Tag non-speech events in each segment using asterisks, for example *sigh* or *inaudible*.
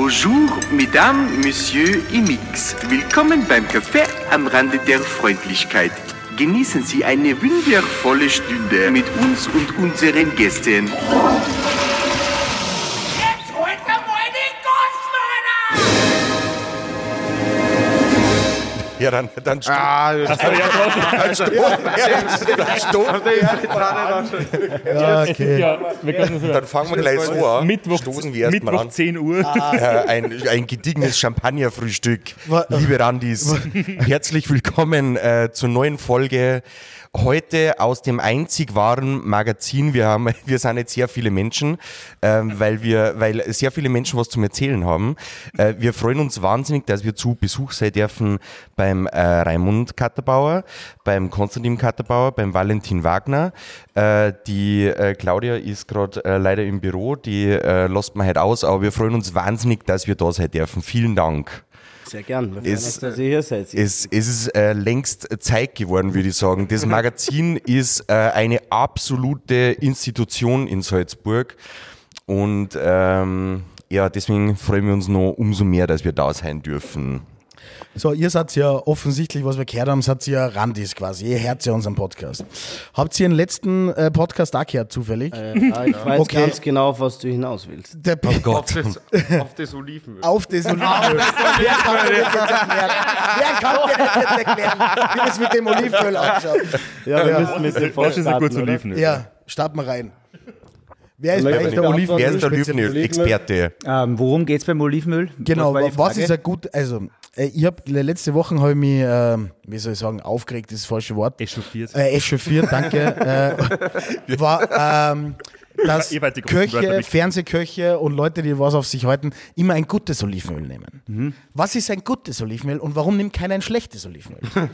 Bonjour, Mesdames, Monsieur Imix. Willkommen beim Café am Rande der Freundlichkeit. Genießen Sie eine wundervolle Stunde mit uns und unseren Gästen. Ja, dann, dann stopp. Ah, das Dann stopp. Dann stopp. Ja, okay. Ja, wir können so Dann fangen wir gleich so an. Mittwoch, Stoßen wir erst mal Mittwoch an. 10 Uhr. Äh, ein, ein gediegenes Champagnerfrühstück. Liebe Randis, herzlich willkommen äh, zur neuen Folge. Heute aus dem einzig wahren Magazin. Wir haben, *laughs* wir sind jetzt sehr viele Menschen, ähm, weil wir, weil sehr viele Menschen was zum Erzählen haben. Äh, wir freuen uns wahnsinnig, dass wir zu Besuch sein dürfen beim äh, Raimund Katterbauer, beim Konstantin Katterbauer, beim Valentin Wagner. Äh, die äh, Claudia ist gerade äh, leider im Büro, die äh, lässt man halt aus, aber wir freuen uns wahnsinnig, dass wir da sein dürfen. Vielen Dank. Sehr gern. Hier seid. Es, es ist äh, längst Zeit geworden, würde ich sagen. Das *laughs* Magazin ist äh, eine absolute Institution in Salzburg. Und ähm, ja, deswegen freuen wir uns noch umso mehr, dass wir da sein dürfen. So, ihr seid ja offensichtlich, was wir gehört haben, seid ja Randis quasi. Ihr hört ja unseren Podcast. Habt ihr den letzten äh, Podcast auch gehört, zufällig? Äh, ah, ich weiß Okay. ganz genau, auf was du hinaus willst. Der Gott. auf das Olivenöl. auf das Olivenöl. Wer kann mir das jetzt erklären? Wer kann mir das jetzt erklären, wie das mit dem Olivenöl ausschaut? Ja, wir müssen mit dem Das ist ein gutes starten, oder? Olivenöl. Ja, starten wir rein. Wer ist ich der? Olivenöl? Wer ist der Olivenöl-Experte? Ähm, worum geht es beim Olivenöl? Genau, Was was ist ein gut, also ich habe letzte Woche habe ich mich, ähm, wie soll ich sagen, aufgeregt, ist das falsche Wort. Echauffiert. Äh, echauffiert, danke. äh, *laughs* war, ähm, dass Köche. Fernsehköche und Leute, die was auf sich halten, immer ein gutes Olivenöl nehmen. Mhm. Was ist ein gutes Olivenöl und warum nimmt keiner ein schlechtes Olivenöl? *laughs*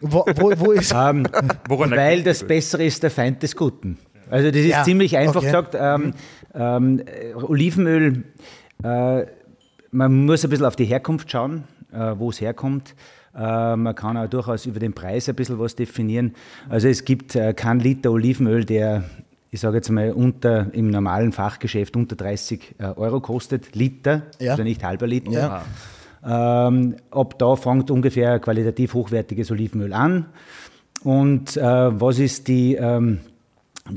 wo, wo, wo ist. *laughs* Ähm, Woran weil das? Bessere ist der Feind des Guten. Also das ist Ja, ziemlich einfach okay. gesagt. Ähm, ähm, äh, Olivenöl, äh, man muss ein bisschen auf die Herkunft schauen, äh, wo es herkommt. Äh, man kann auch durchaus über den Preis ein bisschen was definieren. Also es gibt äh, keinen Liter Olivenöl, der, ich sage jetzt mal, unter, im normalen Fachgeschäft unter 30 äh, Euro kostet. Liter, Ja. also nicht halber Liter. Ja. Ähm, ab da fängt ungefähr qualitativ hochwertiges Olivenöl an. Und äh, was ist die, ähm,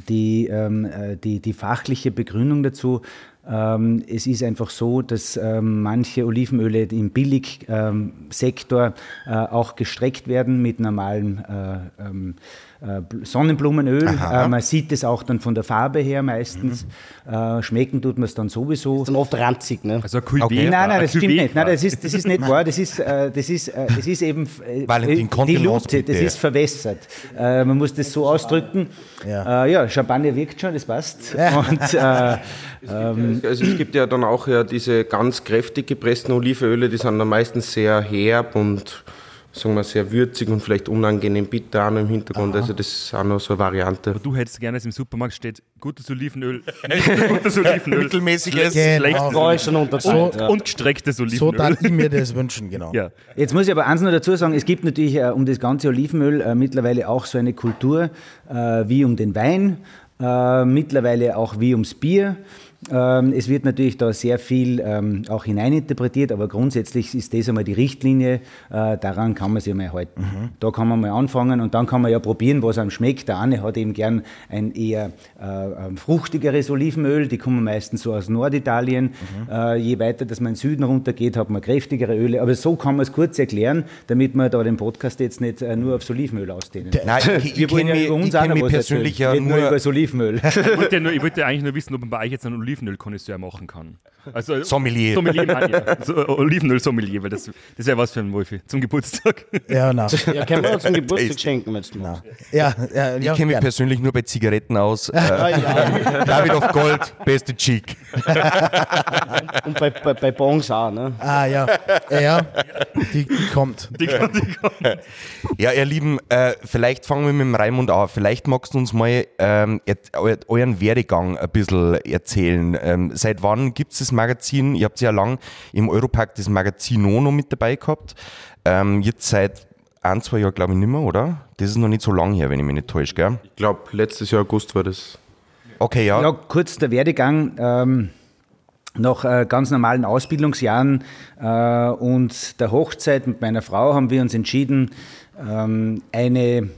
die, ähm, äh, die, die fachliche Begründung dazu? Ähm, es ist einfach so, dass ähm, manche Olivenöle im Billigsektor äh, auch gestreckt werden mit normalem äh, ähm, Bl- Sonnenblumenöl. Äh, man sieht es auch dann von der Farbe her meistens. Äh, schmecken tut man es dann sowieso. Ist dann oft ranzig, ne? Also ein Cuvée. Okay. Nein, nein, das stimmt nicht. Nein, das ist, das ist nicht wahr. Das ist, äh, das ist, äh, das ist eben äh, Valentin, Kontenance, Dilute, das ist verwässert. Äh, man muss das so ausdrücken. Ja. Äh, ja, Champagner wirkt schon, das passt. *laughs* Und, äh, Also es gibt ja dann auch ja diese ganz kräftig gepressten Olivenöle, die sind dann meistens sehr herb und sagen wir sehr würzig und vielleicht unangenehm bitter auch noch im Hintergrund. Also das ist auch noch so eine Variante. Du hättest gerne, dass im Supermarkt steht, gutes Olivenöl, *laughs* gutes Olivenöl, Mittelmäßiges. Genau. schlechtes schon unterteilt. und, ja. und gestrecktes So Olivenöl. darf ich mir das *laughs* wünschen, genau. ja. Jetzt muss ich aber eins noch dazu sagen, es gibt natürlich äh, um das ganze Olivenöl äh, mittlerweile auch so eine Kultur äh, wie um den Wein, äh, mittlerweile auch wie ums Bier. Ähm, es wird natürlich da sehr viel ähm, auch hineininterpretiert, aber grundsätzlich ist das einmal die Richtlinie, äh, daran kann man sich einmal halten. Da kann man mal anfangen und dann kann man ja probieren, was einem schmeckt. Der eine hat eben gern ein eher äh, ähm, fruchtigeres Olivenöl, die kommen meistens so aus Norditalien. Äh, je weiter dass man in den Süden runtergeht, hat man kräftigere Öle. Aber so kann man es kurz erklären, damit wir da den Podcast jetzt nicht äh, nur aufs Olivenöl ausdehnen. Nein, ich, ich wollen kenne ja über mich, uns ich auch kenn noch mich persönlich ja nur nur über das Olivenöl. Ich wollte, ja nur, ich wollte eigentlich nur wissen, ob man bei euch jetzt einen Olivenöl-Konnoisseur machen kann. Also, Sommelier. Sommelier, meine ich, ja. *laughs* so, Olivenöl-Sommelier, weil das, das wäre was für ein Wolfi zum Geburtstag. Ja, na. *laughs* Ja, können wir uns zum *laughs* Geburtstag schenken, wenn du na. Ja, ja, Ich ja, kenne mich persönlich nur bei Zigaretten aus. Äh, Ah, ja. David of Gold, beste Cheek. Und bei, bei, bei Bongs auch, ne? Ah, ja. Ja, die, die kommt. Die kann, die kann. Ja, ihr Lieben, äh, vielleicht fangen wir mit dem Raimund an. Vielleicht magst du uns mal ähm, euren Werdegang ein bisschen erzählen. Ähm, seit wann gibt es das Magazin? Ihr habt ja lang im Europack das Magazin noch mit dabei gehabt. Ähm, jetzt seit ein, zwei Jahren, glaube ich, nicht mehr, oder? Das ist noch nicht so lang her, wenn ich mich nicht täusche, gell? Ich glaube, letztes Jahr August war das. Okay, ja. Ja, kurz der Werdegang. Ähm, nach äh, ganz normalen Ausbildungsjahren äh, und der Hochzeit mit meiner Frau haben wir uns entschieden, eine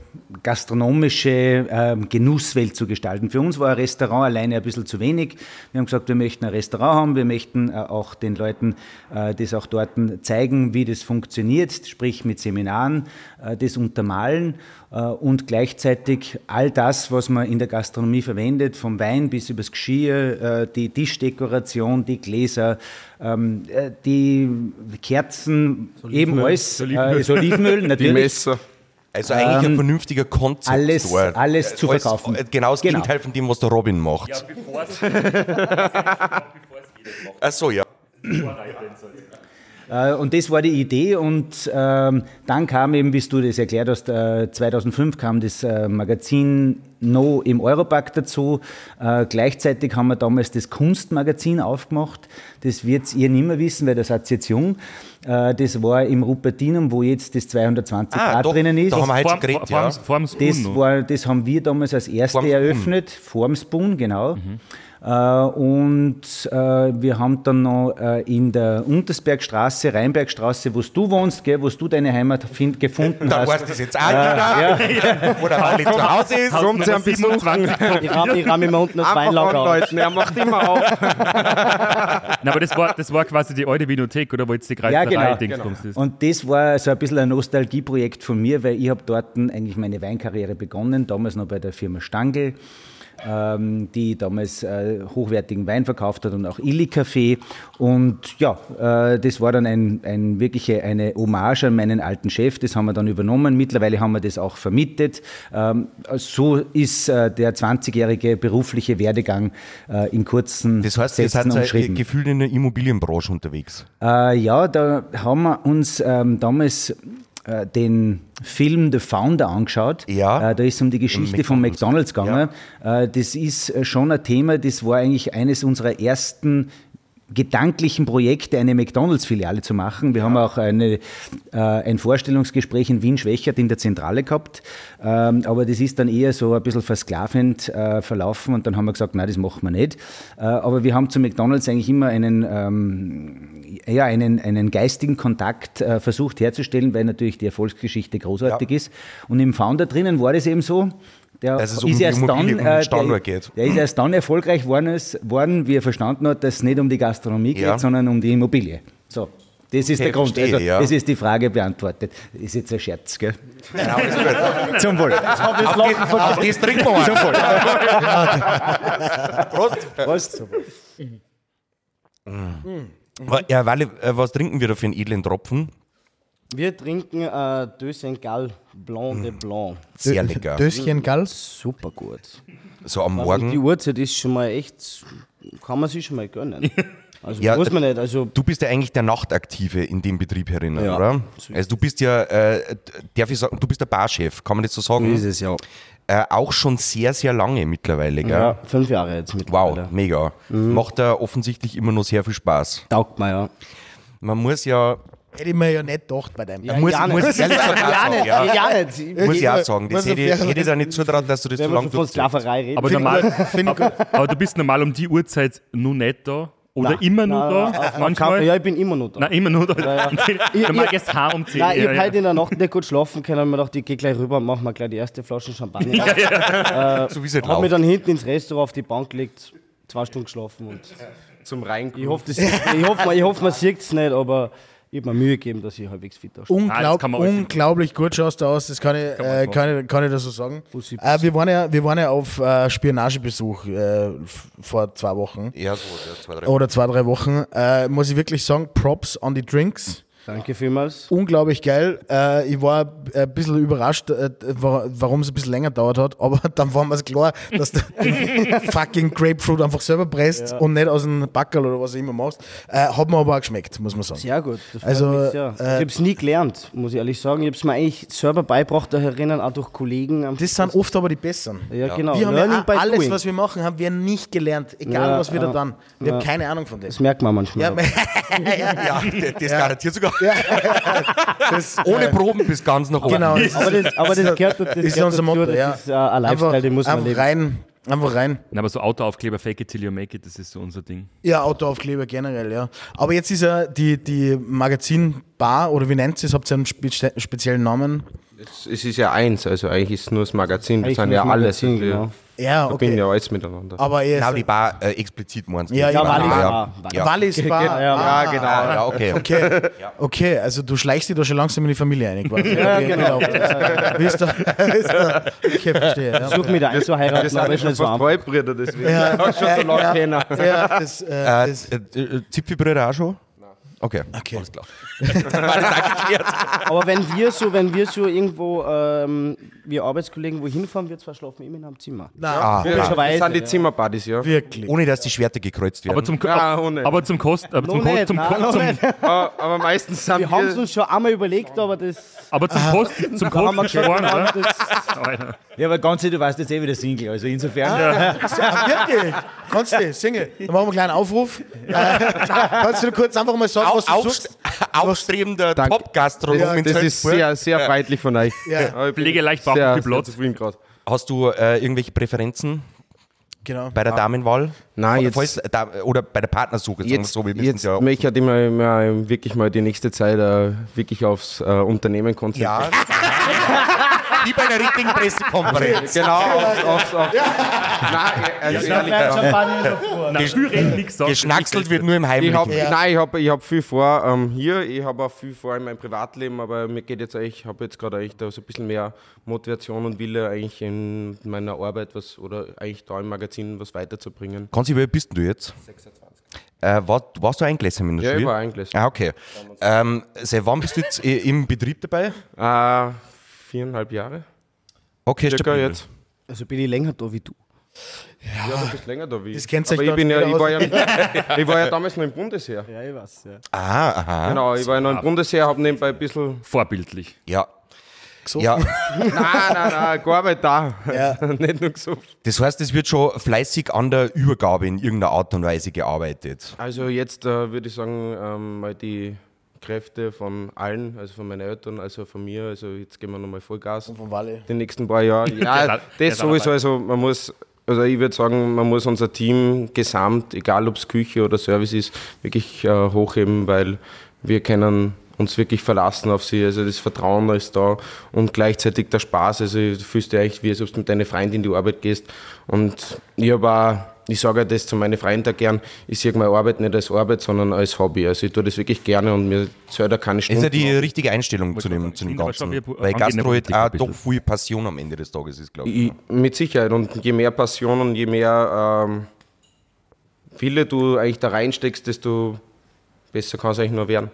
gastronomische ähm, Genusswelt zu gestalten. Für uns war ein Restaurant alleine ein bisschen zu wenig. Wir haben gesagt, wir möchten ein Restaurant haben, wir möchten äh, auch den Leuten äh, das auch dort zeigen, wie das funktioniert, sprich mit Seminaren, äh, das untermalen und gleichzeitig all das, was man in der Gastronomie verwendet, vom Wein bis übers Geschirr, die Tischdekoration, die Gläser, ähm, äh, die Kerzen, eben alles, So äh, Olivenöl. Olivenöl *laughs* Die natürlich. Messer. Also eigentlich ein Ähm, vernünftiger Konzept. alles- alles zu Alles- verkaufen. äh, Genau das Genau. Gegenteil von dem, was der Robin macht. *laughs* Ach so, ja. Äh, Und das war die Idee und ähm, dann kam eben, wie du das erklärt hast, äh, 2005 kam das äh, Magazin No im Europack dazu. Äh, gleichzeitig haben wir damals das Kunstmagazin aufgemacht. Das wird ihr nicht mehr wissen, weil da seid ihr jetzt jung. Äh, das war im Rupertinum, wo jetzt das 220 Ah, Grad doch, drinnen ist. da haben wir heute geredet, ja. dem Spoon Das, war, das haben wir damals als erste Vorm Spoon. eröffnet, vorm Spoon, genau. Äh, und äh, wir haben dann noch äh, in der Untersbergstraße, Rheinbergstraße, wo du wohnst, gell, wo du deine Heimat find, gefunden Da hast. weißt du das jetzt auch wieder, *laughs* wo der Wally zu Hause ist. Kommt sie ein bisschen 27. Ich ramme immer unten das Weinlager auf. er macht immer auf. *laughs* Nein, aber das war, das war quasi die alte Vinothek, oder wo jetzt die Ja, Kreislerei genau. Dingsbums ist. Und das war so ein bisschen ein Nostalgieprojekt von mir, weil ich habe dort eigentlich meine Weinkarriere begonnen, damals noch bei der Firma Stangl, die damals äh, hochwertigen Wein verkauft hat und auch Illy Café. Und ja, äh, das war dann ein, ein wirkliche, eine Hommage an meinen alten Chef, das haben wir dann übernommen. Mittlerweile haben wir das auch vermietet. Ähm, so ist äh, der 20-jährige berufliche Werdegang in kurzen Das heißt, Sätzen seid ja umschrieben. gefühlt in der Immobilienbranche unterwegs. Ja, da haben wir uns ähm, damals den Film The Founder angeschaut. Ja. Äh, da ist es um die Geschichte von McDonald's. McDonalds gegangen. Äh, das ist äh, schon ein Thema, das war eigentlich eines unserer ersten gedanklichen Projekte, eine McDonalds-Filiale zu machen. Wir haben auch eine, äh, ein Vorstellungsgespräch in Wien-Schwächert in der Zentrale gehabt, ähm, aber das ist dann eher so ein bisschen versklavend äh, verlaufen und dann haben wir gesagt, nein, das machen wir nicht. Äh, aber wir haben zu McDonalds eigentlich immer einen, ähm, ja, einen, einen geistigen Kontakt äh, versucht herzustellen, weil natürlich die Erfolgsgeschichte großartig Ja. ist. Und im Founder drinnen war das eben so, der es um ist die erst dann, um äh, der, geht. der ist erst dann erfolgreich worden, ist- worden, wie er verstanden hat, dass es nicht um die Gastronomie geht, Ja. sondern um die Immobilie. So. Das ist der Grund. verstehe, Also, ja. Das ist die Frage beantwortet. Ist jetzt ein Scherz, gell? Zum Wohl. Auf das, auf das trinken wir mal. Prost. Prost. Aber, Ja, Wally, äh, was trinken wir da für einen edlen Tropfen? Wir trinken äh, Deux Gal Blanc de Blanc. Sehr lecker. Döschen Gall. Super gut. So am Aber die Morgen. Uhrzeit ist schon mal echt, kann man sich schon mal gönnen. *laughs* Also Ja, muss man nicht. Also Du bist ja eigentlich der Nachtaktive in dem Betrieb herinnen, Ja. oder? Also du bist ja, äh, darf ich sagen, du bist der Barchef, kann man das so sagen? ist es ja. Äh, auch schon sehr, sehr lange mittlerweile, gell? Ja, fünf Jahre jetzt Wow, mittlerweile. mega. Macht da offensichtlich immer noch sehr viel Spaß. Taugt mir, ja. Man muss ja, Hätte ich mir ja nicht gedacht bei deinem. muss, ja muss nicht. ehrlich gesagt auch sagen, ja, Ja, nicht. muss ich auch sagen, das hätte, ich- hätte ich da nicht zutraut, dass du das so lange von. Sklaverei reden. Aber, normal, aber, aber du bist normal um die Uhrzeit nur nicht da? Oder Nein. immer nur Nein, da? Manchmal? Kaffee, Ja, ich bin immer noch da. Nein, immer nur da. *laughs* Und die- Normal ich- gehst heim um 10 Nein, ich ja, habe ja. heute in der Nacht nicht gut schlafen können. Ich mir gedacht, ich gehe gleich rüber und mache mir gleich die erste Flasche Champagner. *laughs* So wie es halt Habe mich dann hinten ins Restaurant auf die Bank gelegt, zwei Stunden geschlafen. Und Zum Reinkommen. ich hoffe, ich hoffe, ich hoffe, man sieht es nicht, aber ich habe mir Mühe gegeben, dass ich halbwegs fit ausstehe. Unglaub, kann alles unglaublich gut schaust du aus, das kann ich, äh, kann ich, kann ich das so sagen. Äh, wir, waren ja, wir waren ja auf äh, Spionagebesuch äh, vor zwei Wochen Ja, so, ja, zwei, drei. oder zwei, drei Wochen. Äh, muss ich wirklich sagen, Props on die Drinks. Danke vielmals. Unglaublich geil. Äh, ich war ein bisschen überrascht, äh, wa- warum es ein bisschen länger dauert hat, aber *laughs* dann war mir klar, dass du *laughs* fucking Grapefruit einfach selber presst und nicht aus dem Backerl oder was du immer machst. Äh, hat mir aber auch geschmeckt, muss man sagen. Sehr gut. Also, sehr. äh, ich habe es nie gelernt, muss ich ehrlich sagen. Ich habe es mir eigentlich selber beigebracht, da herinnen auch durch Kollegen. am- Das sind oft aber die Besseren. ja, genau. Wir haben ja alles, doing. was wir machen, haben wir nicht gelernt. Egal, Ja, was wir da ja, dann. Wir haben keine Ahnung von dem. Das merkt man manchmal. Ja, *laughs* Ja, das garantiert sogar. *laughs* das, Ohne Proben bis ganz nach oben. Genau. aber das, aber das gehört, das ist gehört unser dazu, Motto, das ja. ist äh, ein Lifestyle, den muss man einfach leben. rein, Einfach rein. Na, aber so Autoaufkleber, fake it till you make it, das ist so unser Ding. Ja, Autoaufkleber generell, ja. Aber jetzt ist ja die, die Magazinbar, oder wie nennt ihr es? Habt ihr einen spe speziellen Namen? Es, es ist ja eins, also eigentlich ist es nur das Magazin. Wir Eigentlich sind ja das alles. Magazin, genau. Ja, verbinden okay. ja alles miteinander. Aber er Genau, ist. die Bar äh, explizit meinst du? Ja, ja, Wallis ja. Bar. Ja. Wallis Bar. Ja, ja, ah, genau. Ah, ja, okay. *laughs* Okay. okay, also du schleichst dich da schon langsam in die Familie ein, quasi. Ja, okay, genau. Wisst ihr, okay, verstehe. Ja. Versuch mich da einzuheiraten, wir sind aber ja ist schon nicht so einfach. Halbbrüder, deswegen. Ja, Ja, *laughs* schon so lange ja, kennen. Ja, das, äh, Äh, das, äh, äh, Zipfelbrüder auch schon? Okay. okay. Alles klar. Das. Aber wenn wir so, wenn wir so irgendwo, ähm, wir Arbeitskollegen wohin fahren, wir zwar schlafen immer in einem Zimmer. Nein, Ah, Wir Logischerweise, sind die ja. Zimmerbuddies, ja. wirklich. Ohne dass die Schwerter gekreuzt werden. Aber zum, Ja, ohne. aber zum Kost, aber zum, Noch Kost, nicht, zum, nein, Kost, noch zum, nicht. *laughs* aber, meistens sind Wir haben es wir... uns schon einmal überlegt, aber das aber zum Kost, *laughs* zum da haben wir Kost gesagt, gesparen, nein, oder? das. *laughs* Ja, aber ganz du warst jetzt eh wieder Single, also insofern. Ah, wirklich? Kannst du, Single. Dann machen wir einen kleinen Aufruf. Äh, kannst du kurz einfach mal sagen, Au- was du auf, suchst? *laughs* aufstrebender. Top-Gastronom Ja, in Das ist sehr, sehr freundlich von euch. Ja. Ich Pflege leicht sehr, Bauch sehr Blut. zufrieden gerade. Hast du äh, irgendwelche Präferenzen Genau. bei der Damenwahl? Nein, jetzt- Falls, da, oder bei der Partnersuche, Jetzt, so, wir jetzt ja. möchte ich halt immer, immer wirklich mal die nächste Zeit äh, wirklich aufs äh, Unternehmen konzentrieren. Ja. *laughs* *laughs* Wie bei einer richtigen Pressekonferenz. Genau, aufs, aufs, aufs Nein, also ehrlich, ja. Wir reden nichts sagen. Geschnackselt wird nur im Ich Heimlichen. hab, Nein, ich habe ich hab viel vor ähm, hier, ich habe auch viel vor in meinem Privatleben, aber mir geht jetzt eigentlich, ich habe jetzt gerade eigentlich da so ein bisschen mehr Motivation und Wille eigentlich in meiner Arbeit was oder eigentlich da im Magazin was weiterzubringen. Konzi, wie alt bist du jetzt? 26. Äh, war, warst du eingelassen in der Ja, Schule? ich war eingelassen. Ah, okay. Ähm, seit wann bist du jetzt im Betrieb dabei? Äh, viereinhalb Jahre. Okay, Circa stabil. jetzt. also bin ich länger da wie du. Ja, du bist länger da wie Das kennt Aber ich, bin ja, ich, war ja, *laughs* ich war ja damals noch im Bundesheer. Ja, ich weiß, ja. Ah, aha. Genau, ich war ja noch im Bundesheer, habe nebenbei ein bisschen. Vorbildlich. Ja. Ja, *laughs* Nein, nein, nein, gearbeitet da. Ja. *laughs* Nicht nur gesucht. das heißt, es wird schon fleißig an der Übergabe in irgendeiner Art und Weise gearbeitet. Also jetzt äh, würde ich sagen, ähm, mal die Kräfte von allen, also von meinen Eltern, also von mir, also jetzt gehen wir nochmal Vollgas. Von Walle. Die nächsten paar Jahre. *laughs* Ja, das da sowieso, also man muss, also ich würde sagen, man muss unser Team gesamt, egal ob es Küche oder Service ist, wirklich äh, hochheben, weil wir können uns wirklich verlassen auf sie. Also das Vertrauen ist da und gleichzeitig der Spaß. Also du fühlst dich eigentlich, wie als ob du mit deiner Freundin in die Arbeit gehst. Und ich habe auch, ich sage das zu meinen Freunden gern, ich sehe meine Arbeit nicht als Arbeit, sondern als Hobby. Also ich tue das wirklich gerne und mir selber keine Das Stunden. ist ja die richtige Einstellung zu dem, zu dem Ganzen. Weil Gastro Politik auch doch viel Passion am Ende des Tages ist, glaube ich. Ich, mit Sicherheit. Und je mehr Passion und je mehr ähm, Wille du eigentlich da reinsteckst, desto besser kann es eigentlich nur werden.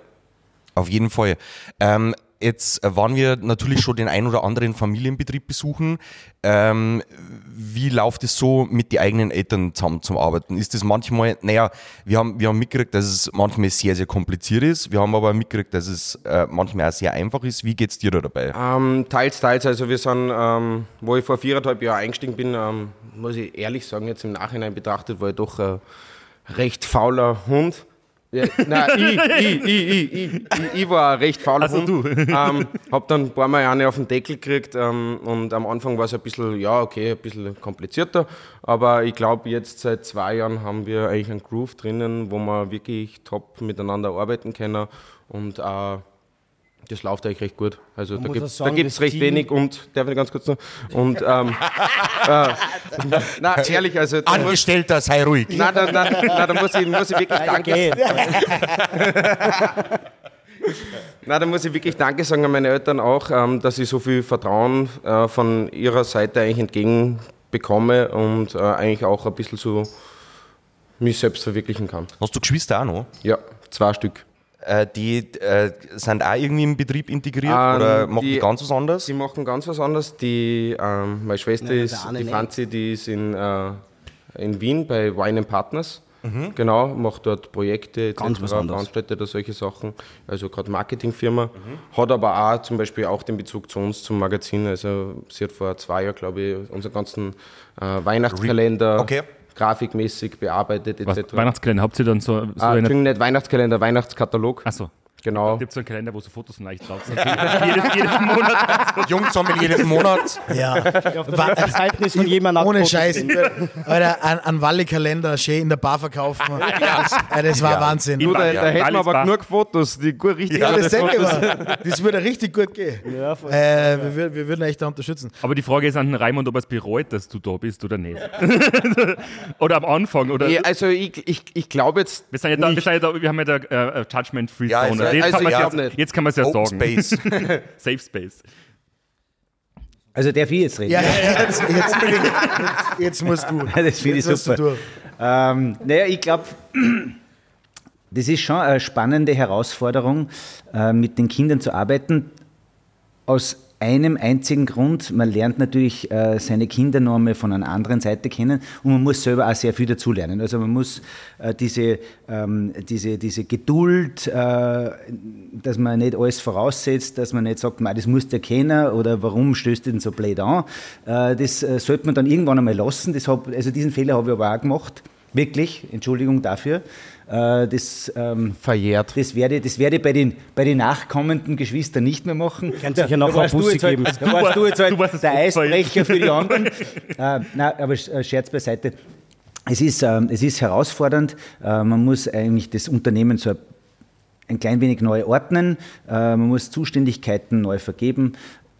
Auf jeden Fall. Ähm, jetzt äh, waren wir natürlich schon den ein oder anderen Familienbetrieb besuchen. Ähm, wie läuft es so mit den eigenen Eltern zusammen zum Arbeiten? Ist das manchmal, naja, wir haben, wir haben mitgekriegt, dass es manchmal sehr, sehr kompliziert ist. Wir haben aber mitgekriegt, dass es äh, manchmal auch sehr einfach ist. Wie geht's dir da dabei? Ähm, teils, teils. Also wir sind, ähm, wo ich vor viereinhalb Jahren eingestiegen bin, ähm, muss ich ehrlich sagen, jetzt im Nachhinein betrachtet, war ich doch ein recht fauler Hund. Ja, nein, *laughs* ich, ich, ich, ich, ich, ich, war recht fauler Also Hund. du. *laughs* Ähm, hab dann ein paar Mal eine auf den Deckel gekriegt ähm, und am Anfang war es ein bisschen, ja okay, ein bisschen komplizierter, aber ich glaube jetzt seit zwei Jahren haben wir eigentlich einen Groove drinnen, wo wir wirklich top miteinander arbeiten können und äh, das läuft eigentlich recht gut. Also da muss gibt es sagen, recht Team- wenig und, darf ich ganz kurz noch? Und, ähm, *laughs* äh, na, ehrlich, also, da muss, Angestellter, sei ruhig. na, na, na, na, da muss ich, muss ich wirklich Danke Na, *laughs* da muss ich wirklich Danke sagen an meine Eltern auch, ähm, dass ich so viel Vertrauen äh, von ihrer Seite eigentlich entgegenbekomme und äh, eigentlich auch ein bisschen so mich selbst verwirklichen kann. Hast du Geschwister auch noch? Ja, zwei Stück. Äh, die äh, sind auch irgendwie im Betrieb integriert Ähm, oder machen die, die- ganz was anderes? Sie machen ganz was anderes. Die, ähm, meine Schwester Nein, ist, eine die nicht. Franzi, die ist in, äh, in Wien bei Wine and Partners. Mhm. Genau, macht dort Projekte, etc., Ganz veranstaltet da solche Sachen. Also gerade Marketingfirma. Mhm. Hat aber auch zum Beispiel auch den Bezug zu uns, zum Magazin. Also sie hat vor zwei Jahren, glaube ich, unseren ganzen äh, Weihnachtskalender Okay. Grafikmäßig bearbeitet, Was, etc. Weihnachtskalender, habt ihr dann so, so Ah, eine. Entschuldigung, nicht Weihnachtskalender, Weihnachtskatalog. Achso. Genau. Es gibt so einen Kalender, wo so Fotos von euch drauf sind. jedes, jedes Monat. *laughs* Jungsommelier des Monats. Ja. Auf der letzten Seite ist von jemandem Ohne Fotos Scheiß. Alter, ein, ein Walli-Kalender schön in der Bar verkaufen. Das, äh, das war Ja. Wahnsinn. Du, da, Ja, da hätten wir aber genug Fotos, die gut richtig Ja, das. Das würde richtig gut gehen. Ja. Äh, wir, wir würden euch da unterstützen. Aber die Frage ist an den Raimund, ob er es bereut, dass du da bist oder nicht. *laughs* oder am Anfang. Oder Ja, also ich, ich, ich glaube jetzt. wir, sind ja da, wir, nicht. sind ja da, wir haben ja da äh, äh, Also- jetzt, also kann ich ja, nicht. jetzt kann man es ja Open sagen. Space. *laughs* Safe Space. Also darf ich jetzt reden? Ja, ja, jetzt, jetzt, jetzt, jetzt musst du. Das finde ich Jetzt musst du *laughs* super. Ähm, naja, ich glaube, *clears throat* das ist schon eine spannende Herausforderung, äh, mit den Kindern zu arbeiten. Aus einem einzigen Grund, man lernt natürlich äh, seine Kinder noch einmal von einer anderen Seite kennen und man muss selber auch sehr viel dazulernen. Also man muss äh, diese, ähm, diese, diese Geduld, äh, dass man nicht alles voraussetzt, dass man nicht sagt, "Mei, das musst du erkennen oder warum stößt denn so blöd an. Äh, das äh, sollte man dann irgendwann einmal lassen. Hab, also diesen Fehler habe ich aber auch gemacht. Wirklich, Entschuldigung dafür. Äh, das, ähm, Verjährt. das werde, das werde ich bei den, bei den nachkommenden Geschwistern nicht mehr machen. Kannst sicher noch ein du Bussi halt, geben. da warst du jetzt halt du warst der Eisbrecher für die anderen. äh, nein, aber äh, Scherz beiseite. Es ist, ähm, es ist herausfordernd. Äh, man muss eigentlich das Unternehmen so ein klein wenig neu ordnen. Äh, man muss Zuständigkeiten neu vergeben.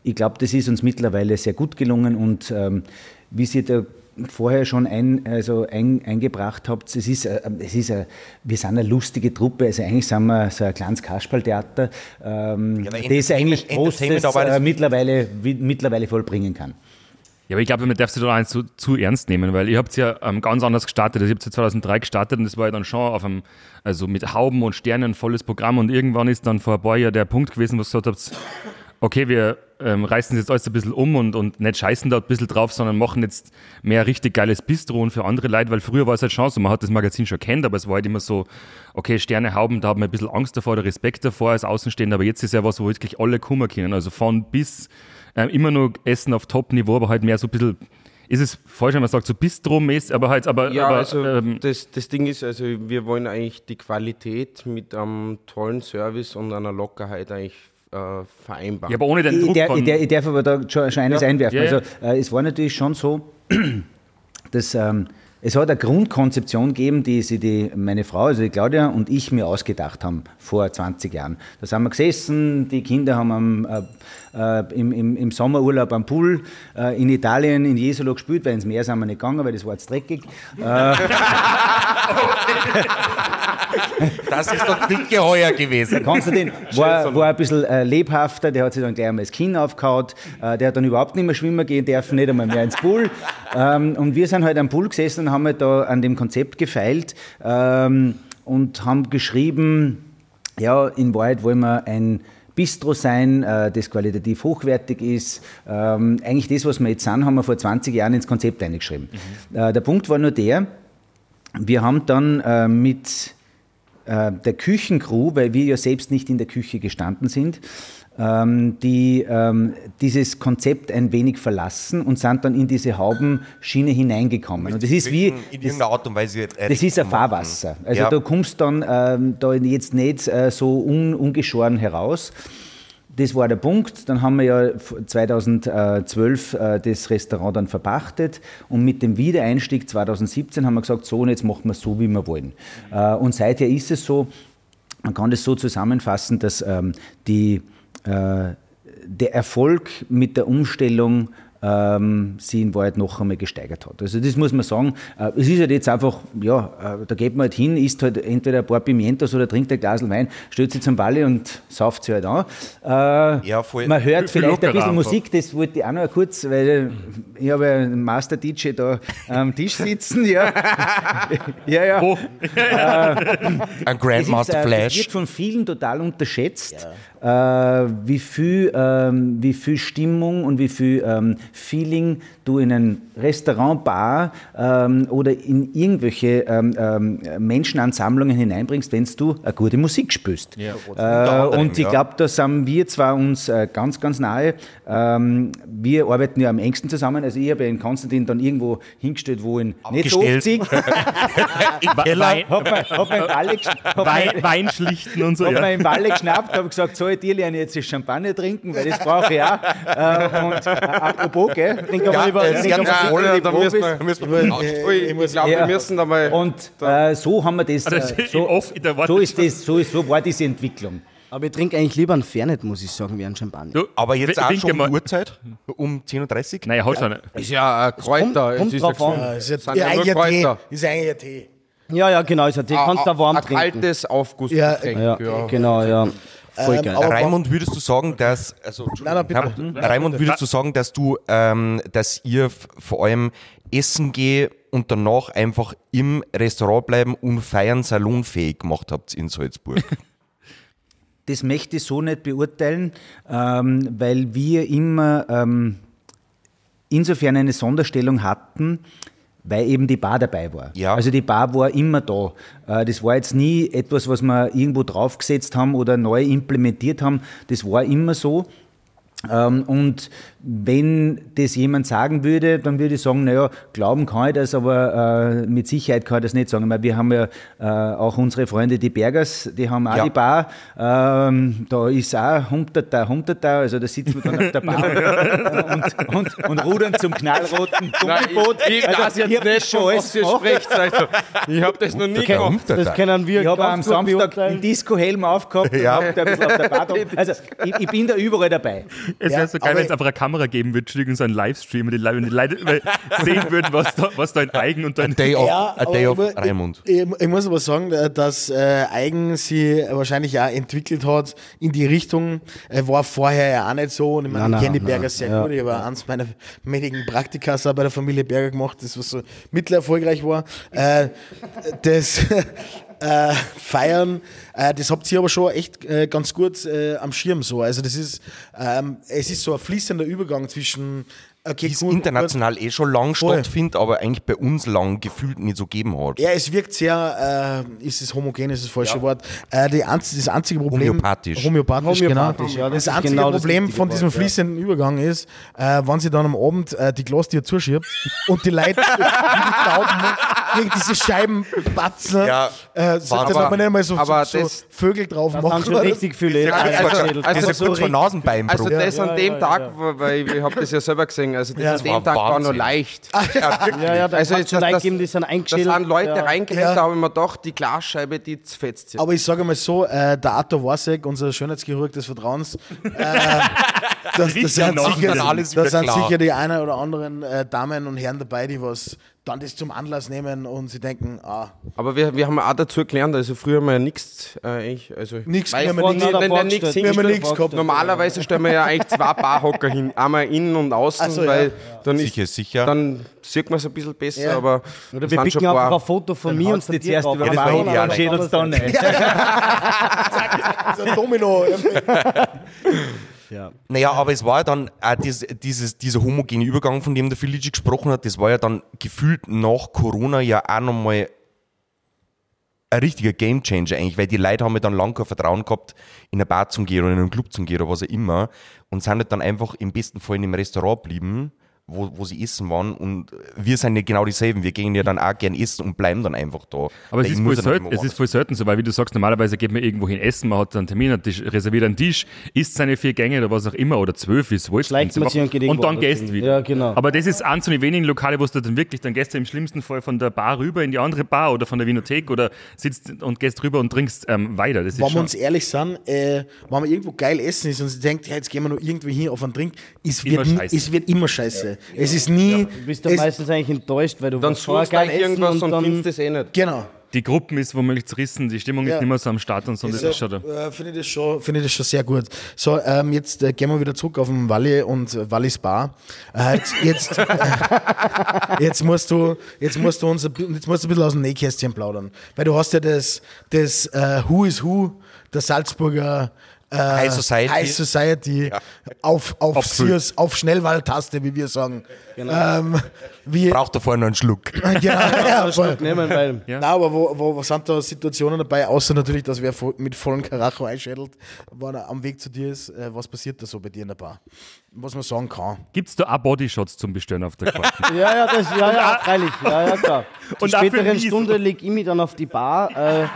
Ich glaube, das ist uns mittlerweile sehr gut gelungen und ähm, wie Sie da vorher schon ein, also ein, eingebracht habt, es ist, äh, es ist äh, wir sind eine lustige Truppe, also eigentlich sind wir so ein kleines Kasperltheater, ähm, Ja, das eigentlich Großes aber das- äh, mittlerweile, mittlerweile vollbringen kann. Ja, aber ich glaube, man darf sich da auch nicht zu, zu ernst nehmen, weil ihr habt es ja ähm, ganz anders gestartet. Also ihr habt ja 2003 gestartet und das war ja dann schon auf einem, also mit Hauben und Sternen ein volles Programm und irgendwann ist dann vor ein paar Jahren der Punkt gewesen, wo ihr gesagt habt, okay, wir ähm, reißen jetzt alles ein bisschen um und, und nicht scheißen da ein bisschen drauf, sondern machen jetzt mehr richtig geiles Bistro und für andere Leute, weil früher war es halt schon so, man hat das Magazin schon kennt, aber es war halt immer so, okay, Sterne, Hauben, da haben wir ein bisschen Angst davor oder Respekt davor als Außenstehender, aber jetzt ist ja was, wo wirklich alle kommen können, also von bis ähm, immer nur Essen auf Top-Niveau, aber halt mehr so ein bisschen, ist es falsch, wenn man sagt, so Bistro-mäßig, aber halt, aber, Ja, aber also ähm, das, das Ding ist, also wir wollen eigentlich die Qualität mit einem tollen Service und einer Lockerheit eigentlich äh, vereinbaren. ja, aber ohne den Ich, Druck der, von, ich, der, ich darf aber da schon, schon eines einwerfen. Ja, ja. Also, äh, es war natürlich schon so, *clears throat* dass ähm, es hat eine Grundkonzeption gegeben, die sich die, meine Frau, also die Claudia und ich mir ausgedacht haben vor 20 Jahren. Da sind wir gesessen, die Kinder haben am, äh, äh, im, im, im Sommerurlaub am Pool äh, in Italien, in Jesolo gespielt, weil ins Meer sind wir nicht gegangen, weil das war jetzt dreckig. *laughs* Das ist doch nicht geheuer gewesen. Konstantin war, war ein bisschen äh, lebhafter, der hat sich dann gleich einmal das Kinn aufgehauen, äh, der hat dann überhaupt nicht mehr schwimmen gehen dürfen, nicht einmal mehr ins Pool. Ähm, und wir sind halt am Pool gesessen und haben halt da an dem Konzept gefeilt ähm, und haben geschrieben, ja, in Wahrheit wollen wir ein Bistro sein, äh, das qualitativ hochwertig ist. Ähm, eigentlich das, was wir jetzt sind, haben wir vor 20 Jahren ins Konzept eingeschrieben. Äh, der Punkt war nur der, wir haben dann äh, mit der Küchencrew, weil wir ja selbst nicht in der Küche gestanden sind, die ähm, dieses Konzept ein wenig verlassen und sind dann in diese Haubenschiene hineingekommen. Und das ist wie, in irgendeiner Art und Weise. äh, das ist ein. Fahrwasser. Also Ja. da kommst dann ähm, da jetzt nicht äh, so un, ungeschoren heraus. Das war der Punkt. Dann haben wir ja 2012 äh, das Restaurant dann verpachtet und mit dem Wiedereinstieg 2017 haben wir gesagt, so und jetzt machen wir es so, wie wir wollen. Äh, und seither ist es so, man kann das so zusammenfassen, dass ähm, die, der Erfolg mit der Umstellung ähm, sie in Wahrheit noch einmal gesteigert hat. Also das muss man sagen. Äh, es ist halt jetzt einfach, ja, äh, da geht man halt hin, isst halt entweder ein paar Pimientos oder trinkt ein Glas Wein, stellt sich zum Balle und sauft sie halt an. Äh, Ja, voll. Man hört Viel vielleicht ein bisschen einfach. Musik, das wollte ich auch noch kurz, weil ich habe ja einen Master DJ da am Tisch sitzen. Ja, *laughs* ja. ja. Oh, Ein Grandmaster äh, es Flash. wird von vielen total unterschätzt, äh, wie, viel, ähm, wie viel Stimmung und wie viel ähm, Feeling du in ein Restaurant, Bar ähm, oder in irgendwelche ähm, ähm, Menschenansammlungen hineinbringst, wenn du eine gute Musik spielst. Äh, und ich ja. glaube, da sind wir zwar uns äh, ganz, ganz nahe. Ähm, wir arbeiten ja am engsten zusammen. Also ich habe ja in Konstantin dann irgendwo hingestellt, wo ihn nicht so oft sehe. *laughs* Wein, Hab mir, hab im Walle, Wein, Wein schlichten und so. hab Ja. mir im Walle geschnappt, habe gesagt, so, dir lerne jetzt das Champagner trinken, weil das brauche ich auch. Äh, und äh, apropos, gell? Aber lieber, äh, hat aber ja Ja, ja, da müssen wir, müssen wir, Ui, ich glaube, Ja. wir müssen da mal. Und äh, so haben wir das, Also, äh, so, so, ist das so, ist, so war diese Entwicklung. Aber ich trinke eigentlich lieber einen Fernet, muss ich sagen, wie einen Champagner. Du, Aber jetzt auch schon mal. die Uhrzeit, um 10.30 Uhr. Nein, halt schon. ist ja ein Kräuter. kommt es ist drauf ja an. ist ja, ja, eigentlich ein Tee. Kräuter. Ist eigentlich ein Tee. Ja, ja, genau, ist ein Tee. Kannst du da warm ein trinken. kaltes Aufguss. Ja, Ja, genau, ja. Voll Ähm, geil. aber- Raimund, würdest du sagen, dass also Nein, nein, bitte. Ja, Raimund, würdest du sagen, dass du, ähm, dass ihr vor allem essen gehen und danach einfach im Restaurant bleiben und feiern salonfähig gemacht habt in Salzburg? *laughs* Das möchte ich so nicht beurteilen, ähm, weil wir immer ähm, insofern eine Sonderstellung hatten, weil eben die Bar dabei war. Ja. Also die Bar war immer da. Äh, das war jetzt nie etwas, was wir irgendwo draufgesetzt haben oder neu implementiert haben. Das war immer so. Ähm, und wenn das jemand sagen würde, dann würde ich sagen, naja, glauben kann ich das, aber äh, mit Sicherheit kann ich das nicht sagen. Weil wir haben ja äh, auch unsere Freunde, die Bergers, die haben auch Ja. die Bar. Ähm, da ist auch Humterta, Humterta, also da sitzen wir dann auf der Bar *laughs* und, und, und rudern zum knallroten Gummiboot. Ich Also, weiß jetzt ich das nicht, schon alles was ihr gemacht. sprecht. Also, ich habe das noch nie gemacht. Das können wir Ich habe am Samstag einen Disco-Helm aufgehabt und Ja. hab da ein bisschen auf der Bar *laughs* da. Also ich, ich bin da überall dabei. Es Ja, wäre so geil, wenn es einfach eine Kamera geben würde, Entschuldigung, so ein Livestream, und die Leute, wenn die Leute mal *laughs* sehen würden, was da, was da in Eigen und da in Day of, Ja, a day of ich- Raimund. Ich, ich muss aber sagen, äh, dass äh, Eigen sie wahrscheinlich auch entwickelt hat in die Richtung. Er war vorher ja auch nicht so. Und ich meine, ich kenne die Berger sehr ja. gut. Ich habe eins meiner wenigen Praktika auch bei der Familie Berger gemacht, das was so mittelerfolgreich war. Äh, das *laughs* äh, Feiern, äh, das habt ihr aber schon echt äh, ganz gut äh, am Schirm so. Also das ist, ähm, es ist so ein fließender Übergang zwischen okay, Die es gut, international eh schon lang Voll. stattfindet, aber eigentlich bei uns lang gefühlt nicht so gegeben hat. Ja, es wirkt sehr, äh, ist es homogen, ist das falsche Wort. Äh, die das einzige Problem. Homöopathisch. Homöopathisch, Homöopathisch, genau. ja, das das, einzige genau das Problem richtige von diesem Wort, ja. fließenden Übergang ist, äh, wenn sie dann am Abend äh, die Glastür zuschiebt und die Leute *laughs* die glauben, gegen diese Scheiben batzen, Ja, äh, so, dass man nicht mal so, aber so, so das- Vögel drauf Das machen. haben schon richtig viele also- also- Das ist so ja kurz vor Nasenbeinbruch. Also das an Ja, dem ja, Tag, ja. weil ich habe das ja selber gesehen, also das Ja. Das dem war Tag war noch leicht. Ja, ja, da Also jetzt, schon das- Leute geben, die sind Da eingestellt. sind Leute ja. reingerannt, Ja. da habe ich mir gedacht, die Glasscheibe, die fetzt sich. Aber ich sage mal so, äh, der Arthur Wasek, unser Schönheitschirurg des Vertrauens, äh, *laughs* das, das, sind, sicher, da wieder sind klar. sicher die eine oder anderen äh, Damen und Herren dabei, die was dann das zum Anlass nehmen und sie denken, ah, Aber wir, wir haben auch dazu gelernt, also früher haben wir ja nichts, äh, ich, also weiß wir haben nicht, nix- wenn vorgestellt. nichts gehabt. Normalerweise stellen wir ja eigentlich zwei Barhocker hin, einmal innen und außen, so, ja. weil dann, Sicher, ist, sicher. dann sieht man es ein bisschen besser, Ja. aber Oder wir picken einfach paar- ein Foto von mir und zuerst drauf. über Ja, dann schädelst du dann nicht. *laughs* *laughs* so ein Domino. *laughs* Ja. Naja, aber es war ja dann auch das, dieses, dieser homogene Übergang, von dem der Felici gesprochen hat, das war ja dann gefühlt nach Corona ja auch nochmal ein richtiger Gamechanger eigentlich, weil die Leute haben ja dann lange kein Vertrauen gehabt, in eine Bar zum gehen oder in einen Club zum gehen oder was auch immer und sind halt dann einfach im besten Fall in einem Restaurant geblieben, wo, wo sie essen waren und wir sind ja genau dieselben, wir gehen ja dann auch gern essen und bleiben dann einfach da. Aber es ist, voll ja selten, immer es ist voll selten so, weil wie du sagst, normalerweise geht man irgendwo hin essen, man hat einen Termin, hat Tisch, reserviert einen Tisch, isst seine vier Gänge oder was auch immer oder zwölf ist wohl. Schleicht man sich und geht und irgendwo dann gehst hin. wieder. Ja, genau. Aber das ist eins von den wenigen Lokale, wo du dann wirklich, dann gehst du im schlimmsten Fall von der Bar rüber in die andere Bar oder von der Winothek oder sitzt und gehst rüber und trinkst ähm, weiter. Das ist Wenn wir uns ehrlich sind, äh, wenn man irgendwo geil essen ist und sie denkt, ja, jetzt gehen wir noch irgendwie hin auf einen Drink, es Immer wird, scheiße. es wird immer scheiße. Es ist nie. Du bist ja meistens eigentlich enttäuscht, weil du Dann suchst essen irgendwas und und dann findest es eh nicht. Genau. die Gruppen ist womöglich zerrissen, die Stimmung Ja. ist nicht mehr so am Start und so. Das ist schon da. äh, finde ich, das schon- finde ich das schon sehr gut. So, ähm, jetzt äh, gehen wir wieder zurück auf den Walli und äh, Wallis Bar. Äh, jetzt, jetzt, äh, *laughs* jetzt, musst du, jetzt, musst du uns, jetzt musst du ein bisschen aus dem Nähkästchen plaudern. Weil du hast ja das, das äh, Who is Who der Salzburger High Society. High Society auf, auf, Abfüllt. Sears, auf Schnellwahltaste, wie wir sagen. Ähm, wie, Braucht da vorne noch einen Schluck. *laughs* genau, ja, voll. Nehmen, weil Ja. Nein, aber wo, wo, wo sind da Situationen dabei, außer natürlich, dass wer mit vollen Karacho einschädelt, wenn er am Weg zu dir ist, äh, was passiert da so bei dir in der Bar? Was man sagen kann. Gibt es da auch Bodyshots zum Bestellen auf der Karte? *laughs* Ja, ja, das, ja, ja, freilich. Ja, ja, klar. Zur späteren Stunde so. leg ich mich dann auf die Bar. Äh,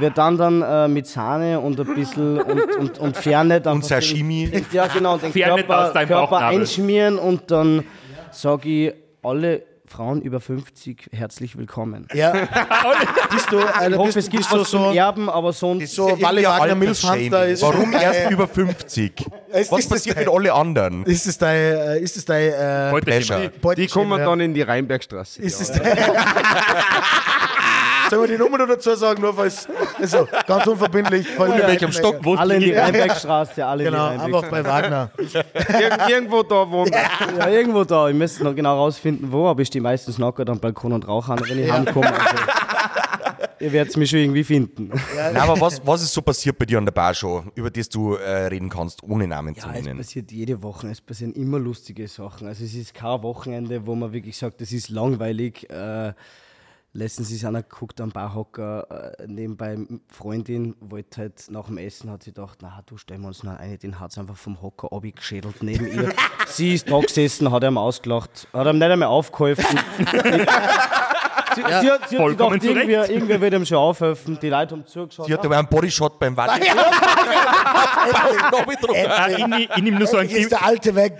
wir dann dann äh, mit Sahne und ein bisschen und, und, und Fernet. Und Sashimi. Den, ja, *laughs* genau, den Fernet aus Körper, deinem Körper einschmieren und dann sage ich alle Frauen über 50 herzlich willkommen. Ja. bist du, äh, Ich hoffe, bist, es gibt was zum so, Erben, aber sonst. so Wally Wagner Milfhunter? Ist, Warum erst über 50? Ist- Was ist das passiert dein- mit alle anderen? Ist es dein, ist es dein, äh, Heute Pleasure. Die kommen dann in die Rheinbergstraße. ist es dein, *laughs* Sollen wir die Nummer noch dazu sagen, nur falls, also, ganz unverbindlich. Falls In welchem Stock wohnst alle in die? Rheinbergstraße, alle Genau, in die einfach bei Wagner. Ir irgendwo da wohnt er. Ja, irgendwo da. Ich müsste noch genau rausfinden, wo, aber ich stehe meistens nackert am Balkon und rauche an, wenn ich heimkomme. Also, ihr werdet mich schon irgendwie finden. Nein, aber was, was ist so passiert bei dir an der Bar schon, über das du äh, reden kannst, ohne Namen zu Ja, es nennen? passiert jede Woche, es passieren immer lustige Sachen. Also es ist kein Wochenende, wo man wirklich sagt, das ist langweilig. Äh, letztens ist einer geguckt am Barhocker, äh, nebenbei Freundin, wollte halt nach dem Essen, hat sie gedacht, na du stellen wir uns noch eine, den hat sie einfach vom Hocker abgeschädelt neben ihr. *laughs* sie ist da gesessen, hat ihm ausgelacht, hat ihm nicht einmal aufgeholfen. *laughs* Sie, sie, hat, sie hat Vollkommen gedacht, irgendwer, irgendwer wird ihm schon aufhelfen. Die Leute haben zugeschaut. Sie hat aber einen Bodyshot beim Wally. Äh, ich, nehm- ich nehme nur so ein Ist der Alte weg.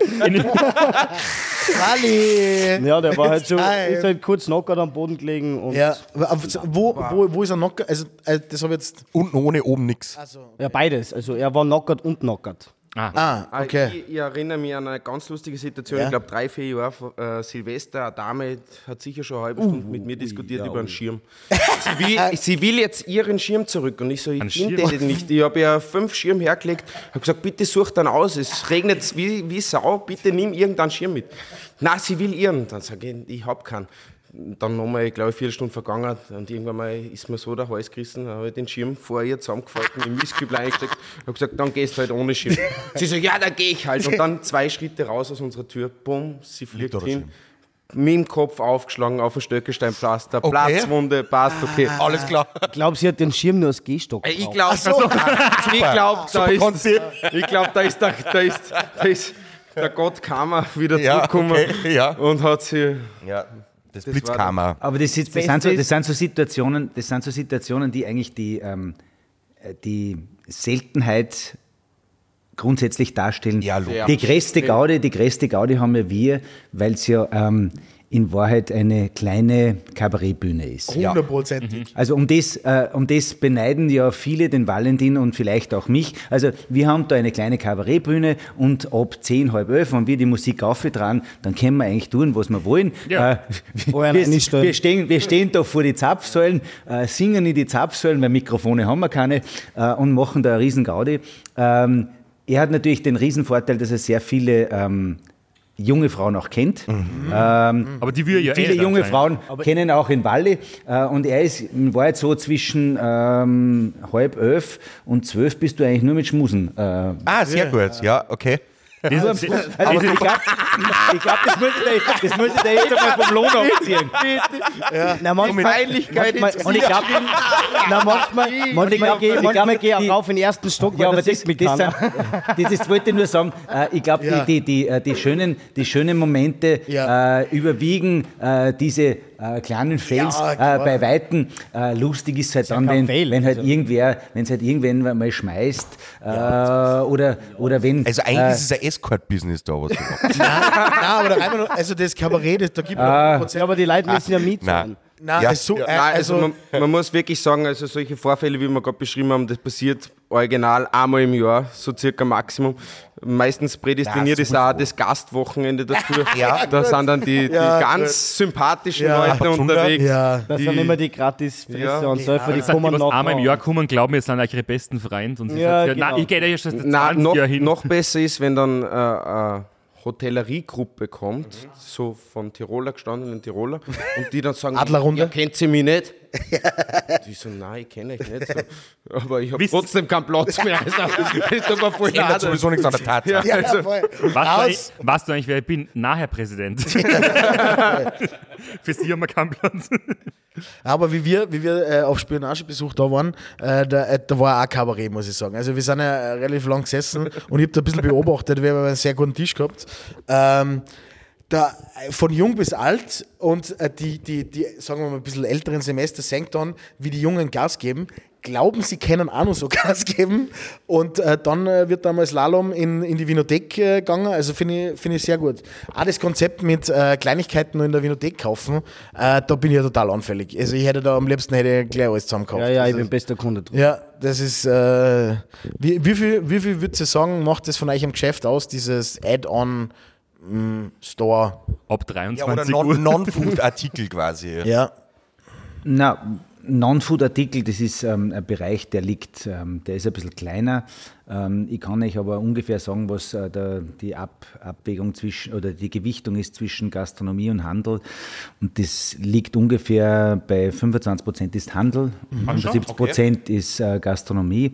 Wally. Ja, der war halt so, ist halt kurz knockert am Boden gelegen und Ja, wo, wo, wo ist er noch? Also, äh, das habe ich jetzt. Unten ohne, oben nix. Ja, beides. Also er war knockert und knockert. Ah, Ah, okay. Ich, ich erinnere mich an eine ganz lustige Situation. Ja. Ich glaube, drei, vier Jahre vor äh, Silvester, eine Dame hat sicher schon eine halbe Stunde mit mir diskutiert über einen Schirm. *laughs* Sie will, sie will jetzt ihren Schirm zurück. Und ich so, ich finde den nicht. Ich habe ja fünf Schirm hergelegt. habe gesagt, bitte such dann aus. Es regnet wie, wie Sau. Bitte nimm irgendeinen Schirm mit. Na, sie will ihren. Dann sage ich, ich habe keinen. Dann nochmal, ich glaube, vier Stunden vergangen und irgendwann mal ist mir so der Hals gerissen, dann habe ich den Schirm vor ihr zusammengefalten, im Mistkübel eingesteckt, habe gesagt, dann gehst du halt ohne Schirm. *laughs* Sie so, ja, dann gehe ich halt. Und dann zwei Schritte raus aus unserer Tür, bumm, sie fliegt da hin, mit dem Kopf aufgeschlagen auf ein Stöckesteinpflaster, Okay. Platzwunde, passt, okay. Alles klar. Ich glaube, sie hat den Schirm nur als Gehstock. Ich gebraucht. glaube, *laughs* ich glaube, da ich glaube, da ist, der, da ist, da ist der Gott Karma wieder Ja, zurückgekommen okay, ja. und hat sie Ja, das, Blitzkammer. Aber das, ist, das, sind so, das sind so Situationen, das sind so Situationen, die eigentlich die, ähm, äh, die Seltenheit grundsätzlich darstellen. Ja, die größte Gaudi, die größte Gaudi haben ja wir, weil es ja ähm, in Wahrheit eine kleine Kabarettbühne ist. Hundertprozentig. Also um das, äh, um das beneiden ja viele den Valentin und vielleicht auch mich. Also wir haben da eine kleine Kabarettbühne und ab 10, halb elf, wenn wir die Musik auftragen, dann können wir eigentlich tun, was wir wollen. Ja. Äh, wir, wir, stehen, wir stehen da vor die Zapfsäulen, äh, singen in die Zapfsäulen, weil Mikrofone haben wir keine äh, und machen da eine riesen Gaudi. Ähm, er hat natürlich den Riesenvorteil, dass er sehr viele ähm, junge Frauen auch kennt. Ähm, Aber die wir ja Viele eh junge. Frauen kennen auch in Walli äh, und er ist, war jetzt so zwischen ähm, halb elf und zwölf bist du eigentlich nur mit Schmusen. Äh, Ah, sehr gut. Ja, okay. Das, das, also ich glaube, ich glaub, das ich muss ich da jetzt einmal vom Lohn abziehen. Na, manchmal, manchmal, ins und ich glaube, na, manchmal, manchmal ich manchmal glaub, ich die- auch rauf in den ersten Stock, Ja, aber das das, das, das, das wollte ich nur sagen. Äh, ich glaube, Ja. die, die, die, äh, die, schönen, die schönen Momente Ja. äh, überwiegen äh, diese äh, kleinen Fails Ja, äh, bei Weitem. Äh, lustig ist halt dann, kein wenn, Fail, wenn halt also. irgendwer, wenn es halt irgendwann mal schmeißt äh, oder, oder wenn. Also eigentlich äh, ist es ein Escort-Business da, was du machst. *laughs* Nein, nein, aber da noch, also das Kabarett, das, da gibt es ah, Ja, aber die Leute müssen ja mit Nein. Ja. also, so, äh, Nein, also, also, man, man muss wirklich sagen, also solche Vorfälle, wie wir gerade beschrieben haben, das passiert original einmal im Jahr, so circa Maximum. Meistens prädestiniert Ja, ist auch das Gastwochenende dafür. *laughs* Ja, da sind dann die, die Ja, ganz sympathischen Ja. Leute unterwegs. ja. Das Die- sind immer die Gratis-Fresse Ja. und Säufer, die kommen was einmal im noch. Jahr kommen, glauben, wir sind eigentlich ihre besten Freunde. Und Ja, genau. nein, ich gehe da ja schon Na, 20 noch, hin. noch besser ist, wenn dann äh, eine Hotelleriegruppe kommt, so von Tiroler gestandenen Tiroler, und die dann sagen, Adlerrunde? ja, kennt sie mich nicht? Die so, nein, ich kenne euch nicht so. *laughs* Aber ich habe trotzdem keinen Platz mehr. *laughs* Also, das tut mir voll Ändert leid. sowieso nichts an der Tatsache. Ja, voll. Weißt du, du eigentlich, wer ich bin? Nachher Präsident. *laughs* Für sie haben wir keinen Platz. Aber wie wir, wie wir äh, auf Spionagebesuch da waren, äh, da, äh, da war auch Kabarett, muss ich sagen. Also wir sind ja äh, relativ lang gesessen und ich habe da ein bisschen beobachtet, wir haben einen sehr guten Tisch gehabt. Ähm, da, äh, von jung bis alt und äh, die, die, die, sagen wir mal, ein bisschen älteren Semester senkt dann, wie die Jungen Gas geben. Glauben, sie können auch noch so *laughs* Gas geben. Und äh, dann äh, wird damals Slalom in, in die Winothek äh, gegangen. Also finde ich, finde ich sehr gut. Auch das Konzept mit äh, Kleinigkeiten nur in der Winothek kaufen, da bin ich ja total anfällig. Also ich hätte da am liebsten hätte ich gleich alles zusammen gekauft. Ja, ja, ich also, bin bester Kunde drin. ja, das ist. Wie, wie viel, wie viel würdest du sagen, macht das von euch im Geschäft aus, dieses Add-on mh, Store? Ab Ja, 23 oder Uhr. Non- *laughs* Non-Food-Artikel quasi. Ja. Na, Non-Food-Artikel, das ist ähm, ein Bereich, der liegt, ähm, der ist ein bisschen kleiner. Ähm, ich kann euch aber ungefähr sagen, was äh, der, die Ab Abwägung zwischen oder die Gewichtung ist zwischen Gastronomie und Handel. Und das liegt ungefähr bei 25 Prozent ist Handel, 75 Prozent ist äh, Gastronomie.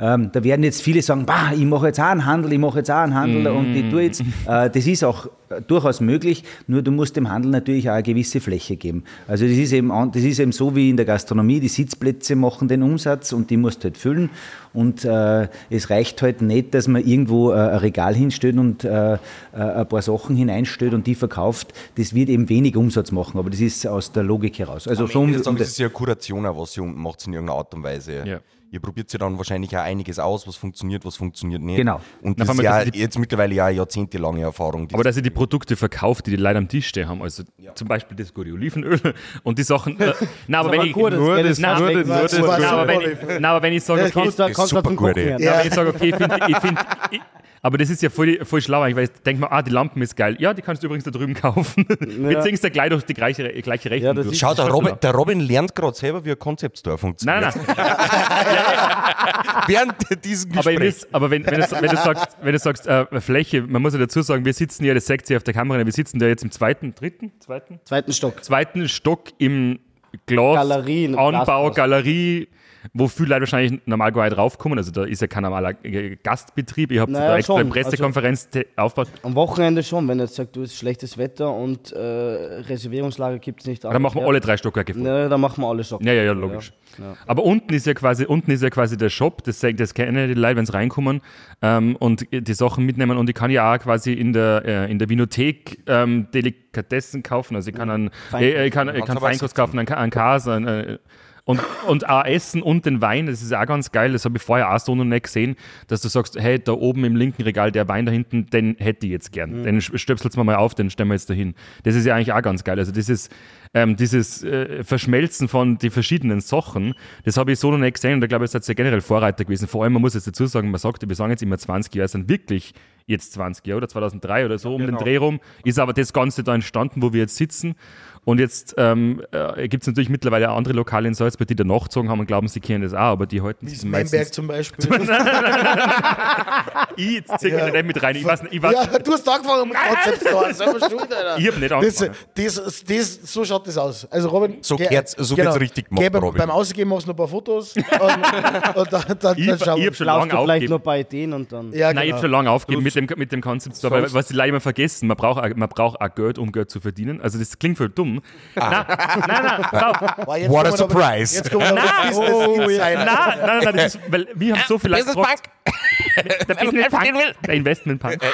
Ähm, da werden jetzt viele sagen, bah, ich mache jetzt auch einen Handel, ich mache jetzt auch einen Handel und ich tue jetzt. Äh, das ist auch äh, durchaus möglich, nur du musst dem Handel natürlich auch eine gewisse Fläche geben. Also das ist eben, das ist eben so wie in der Gastronomie, die Sitzplätze machen den Umsatz und die musst du halt füllen. Und äh, es reicht halt nicht, dass man irgendwo äh, ein Regal hinstellt und äh, äh, ein paar Sachen hineinstellt und die verkauft. Das wird eben wenig Umsatz machen, aber das ist aus der Logik heraus. Also so Am um, Ende um Tages das, ist ja Kuration, auch, was ihr unten macht in irgendeiner Art und Weise. Ja. Ihr probiert ja dann wahrscheinlich auch einiges aus, was funktioniert, was funktioniert nicht. Genau. Und das ist ja jetzt mittlerweile ja eine jahrzehntelange Erfahrung. Aber dass ihr die Produkte verkauft, die die Leute am Tisch stehen haben, also zum Beispiel das gute Olivenöl *laughs* und die Sachen. Äh, na, aber wenn ich, das nur das, das das, das, Das aber wenn ich, na, aber wenn ich sage, Das okay, kannst du super gut, ja. Ja, wenn ich sage, okay, ich finde, ich find, ich, *laughs* aber das ist ja voll, voll schlau, eigentlich, weil ich denke mir, ah, die Lampen ist geil. Ja, die kannst du übrigens da drüben kaufen. Wir ziehen es gleich durch die gleiche, gleiche Rechnung Ja, durch. Schau, der Robin, der Robin lernt gerade selber, wie ein Concept Store funktioniert. Nein, nein, *laughs* Während diesem aber, Gespräch. wisst, aber wenn, wenn, du, wenn du sagst, wenn du sagst äh, Fläche, man muss ja dazu sagen, wir sitzen ja, das sagt sie auf der Kamera, wir sitzen da jetzt im zweiten, dritten, zweiten, Zweiten Stock. zweiten Stock im Glas, Galerie, Anbau, Glashaus. Galerie, wo viele Leute wahrscheinlich normal gar nicht raufkommen. Also da ist ja kein normaler Gastbetrieb. Ihr habt Naja, da extra eine schon. Pressekonferenz te- aufgebaut. Am Wochenende schon, wenn er jetzt sagt, du ist schlechtes Wetter und äh, Reservierungslager gibt es nicht. Dann machen wir alle drei Stockwerke voll. Ne, dann machen wir alle Stock. Ja, ja, ja, logisch. Aber unten ist ja quasi, unten ist ja quasi der Shop, das, das kennen die Leute, wenn sie reinkommen ähm, und die Sachen mitnehmen. Und ich kann ja auch quasi in der, äh, in der Vinothek ähm, Delikatessen kaufen. Also ich kann einen, äh, ich kann, ich kann aber Feinkost kaufen, einen, einen äh, und, und auch Essen und den Wein, das ist auch ganz geil. Das habe ich vorher auch so noch nicht gesehen, dass du sagst, hey, da oben im linken Regal, der Wein da hinten, den hätte ich jetzt gern. Den stöpselst wir mal auf, den stellen wir jetzt dahin. Das ist ja eigentlich auch ganz geil. Also dieses, ähm, dieses äh, Verschmelzen von die verschiedenen Sachen, das habe ich so noch nicht gesehen und da glaube ich, seid ihr generell Vorreiter gewesen. Vor allem, man muss jetzt dazu sagen, man sagt, wir sagen jetzt immer 20 Jahre, es sind wirklich jetzt 20 Jahre oder 2003 oder so um den Dreh rum, ist aber das Ganze da entstanden, wo wir jetzt sitzen. Und jetzt ähm, äh, gibt es natürlich mittlerweile auch andere Lokale in Salzburg, die da nachgezogen haben und glauben, sie kennen das auch, aber die halten sich Memberg meistens. zum Beispiel. *laughs* Ich ziehe ja. nicht mit rein. Ich weiß nicht, ich, weiß, ja, du hast angefangen mit schuld, *laughs* Alter. ich habe nicht Das, angefangen. das, das, so schaut das aus. Also Robin, So geh- geht's- so wird's richtig gemacht, Robin. Beim Ausgehen machst du noch ein paar Fotos und, und dann, dann, Ich, dann ich schauen wir. habe schon lange du vielleicht aufgegeben. noch ein paar Ideen und dann. Ja, Nein, ich genau. habe schon lange aufgegeben mit dem, mit dem Concept Store, weil was die Leute immer vergessen, man braucht, auch- man braucht auch Geld, um Geld zu verdienen. Also das klingt voll dumm. Nein, nein, nein, Boah, jetzt What a surprise. Jetzt kommen wir aber Business oh, Insider. nein, nein, nein, das ist, weil wir haben so viel Leute gefragt. Der Business Punk, der Investment Punk. Nein,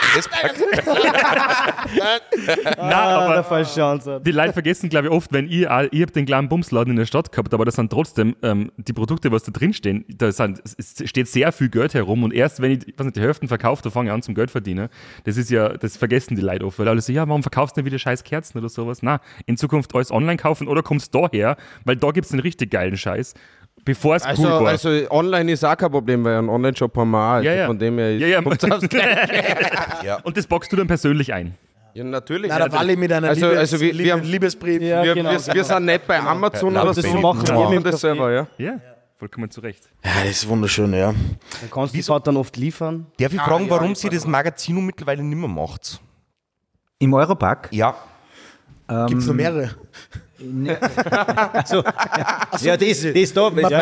*laughs* Ah, aber der falsche Ansatz. die Leute vergessen, glaube ich, oft, wenn ich, auch- ich habe den kleinen Bumsladen in der Stadt gehabt, aber das sind trotzdem ähm, die Produkte, was da drin stehen, da sind, es steht sehr viel Geld herum und erst wenn ich, weiß nicht, die Hälfte verkaufe, da fange ich an zum Geld verdienen. Das ist ja, das vergessen die Leute oft, weil alle so, ja, warum verkaufst du nicht wieder scheiß Kerzen oder sowas? Na, in Zukunft alles online kaufen oder kommst du daher, weil da gibt es einen richtig geilen Scheiß, bevor es Also, cool war. also online ist auch kein Problem, weil einen Online-Shop haben wir auch. Also ja, ja. Von dem her ja, ja. kommt's *laughs* aufs Und das boxst du dann persönlich ein. Ja, natürlich. Nein, der Wally mit einer Also- Liebes, also wir- wir haben- Liebesbrief. Ja, wir, genau. wir, wir sind nicht bei Amazon Laut oder das so. machen wir wir machen im das selber, ja. Ja, vollkommen zu Recht. Ja, das ist wunderschön, ja. Dann kannst du es halt dann oft liefern. Darf ich fragen, warum sie das Magazin mittlerweile nicht mehr macht? Im Europark Ja. Gibt es noch mehrere? *laughs* Also, ja, das, das da, ja,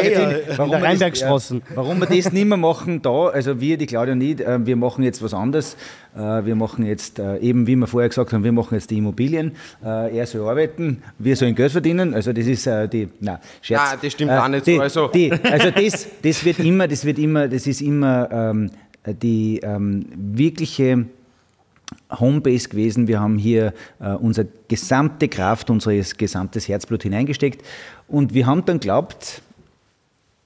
warum, der wir das, warum wir das nicht mehr machen da, also wir, die Claudia und ich, äh, wir machen jetzt was anderes. Äh, Wir machen jetzt äh, eben, wie wir vorher gesagt haben, wir machen jetzt die Immobilien. Er soll arbeiten, wir sollen Geld verdienen. Also das ist die, nein, Scherz. Nein, das stimmt auch nicht die, so, also- Die, also das, das wird immer, das wird immer, das ist immer ähm, die ähm, wirkliche Homebase gewesen. Wir haben hier äh, unsere gesamte Kraft, unser gesamtes Herzblut hineingesteckt. Und wir haben dann glaubt,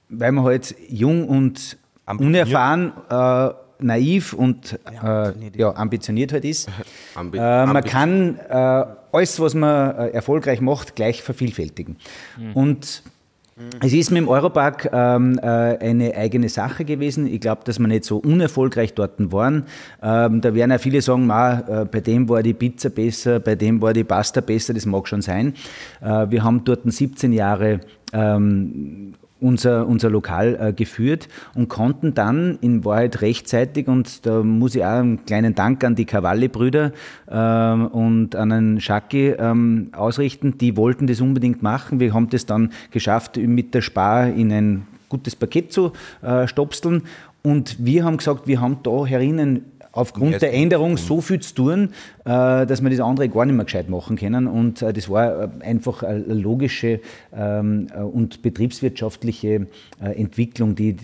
weil wir halt jung und unerfahren, äh, naiv und äh, ja, ambitioniert halt ist, *laughs* Ambi- äh, man kann äh, alles, was man äh, erfolgreich macht, gleich vervielfältigen. Und es ist mit dem Europark ähm, äh, eine eigene Sache gewesen. Ich glaube, dass wir nicht so unerfolgreich dort waren. Ähm, da werden auch viele sagen, äh, bei dem war die Pizza besser, bei dem war die Pasta besser, das mag schon sein. Äh, wir haben dort 17 Jahre ähm, unser, unser Lokal äh, geführt und konnten dann in Wahrheit rechtzeitig, und da muss ich auch einen kleinen Dank an die Cavalli-Brüder ähm, und an den Schacki ähm, ausrichten, die wollten das unbedingt machen. Wir haben das dann geschafft, mit der Spar in ein gutes Paket zu äh, stopseln und wir haben gesagt, wir haben da herinnen aufgrund der Änderung so viel zu tun, äh, dass wir das andere gar nicht mehr gescheit machen können. Und äh, das war äh, einfach eine logische ähm, äh, und betriebswirtschaftliche äh, Entwicklung, die,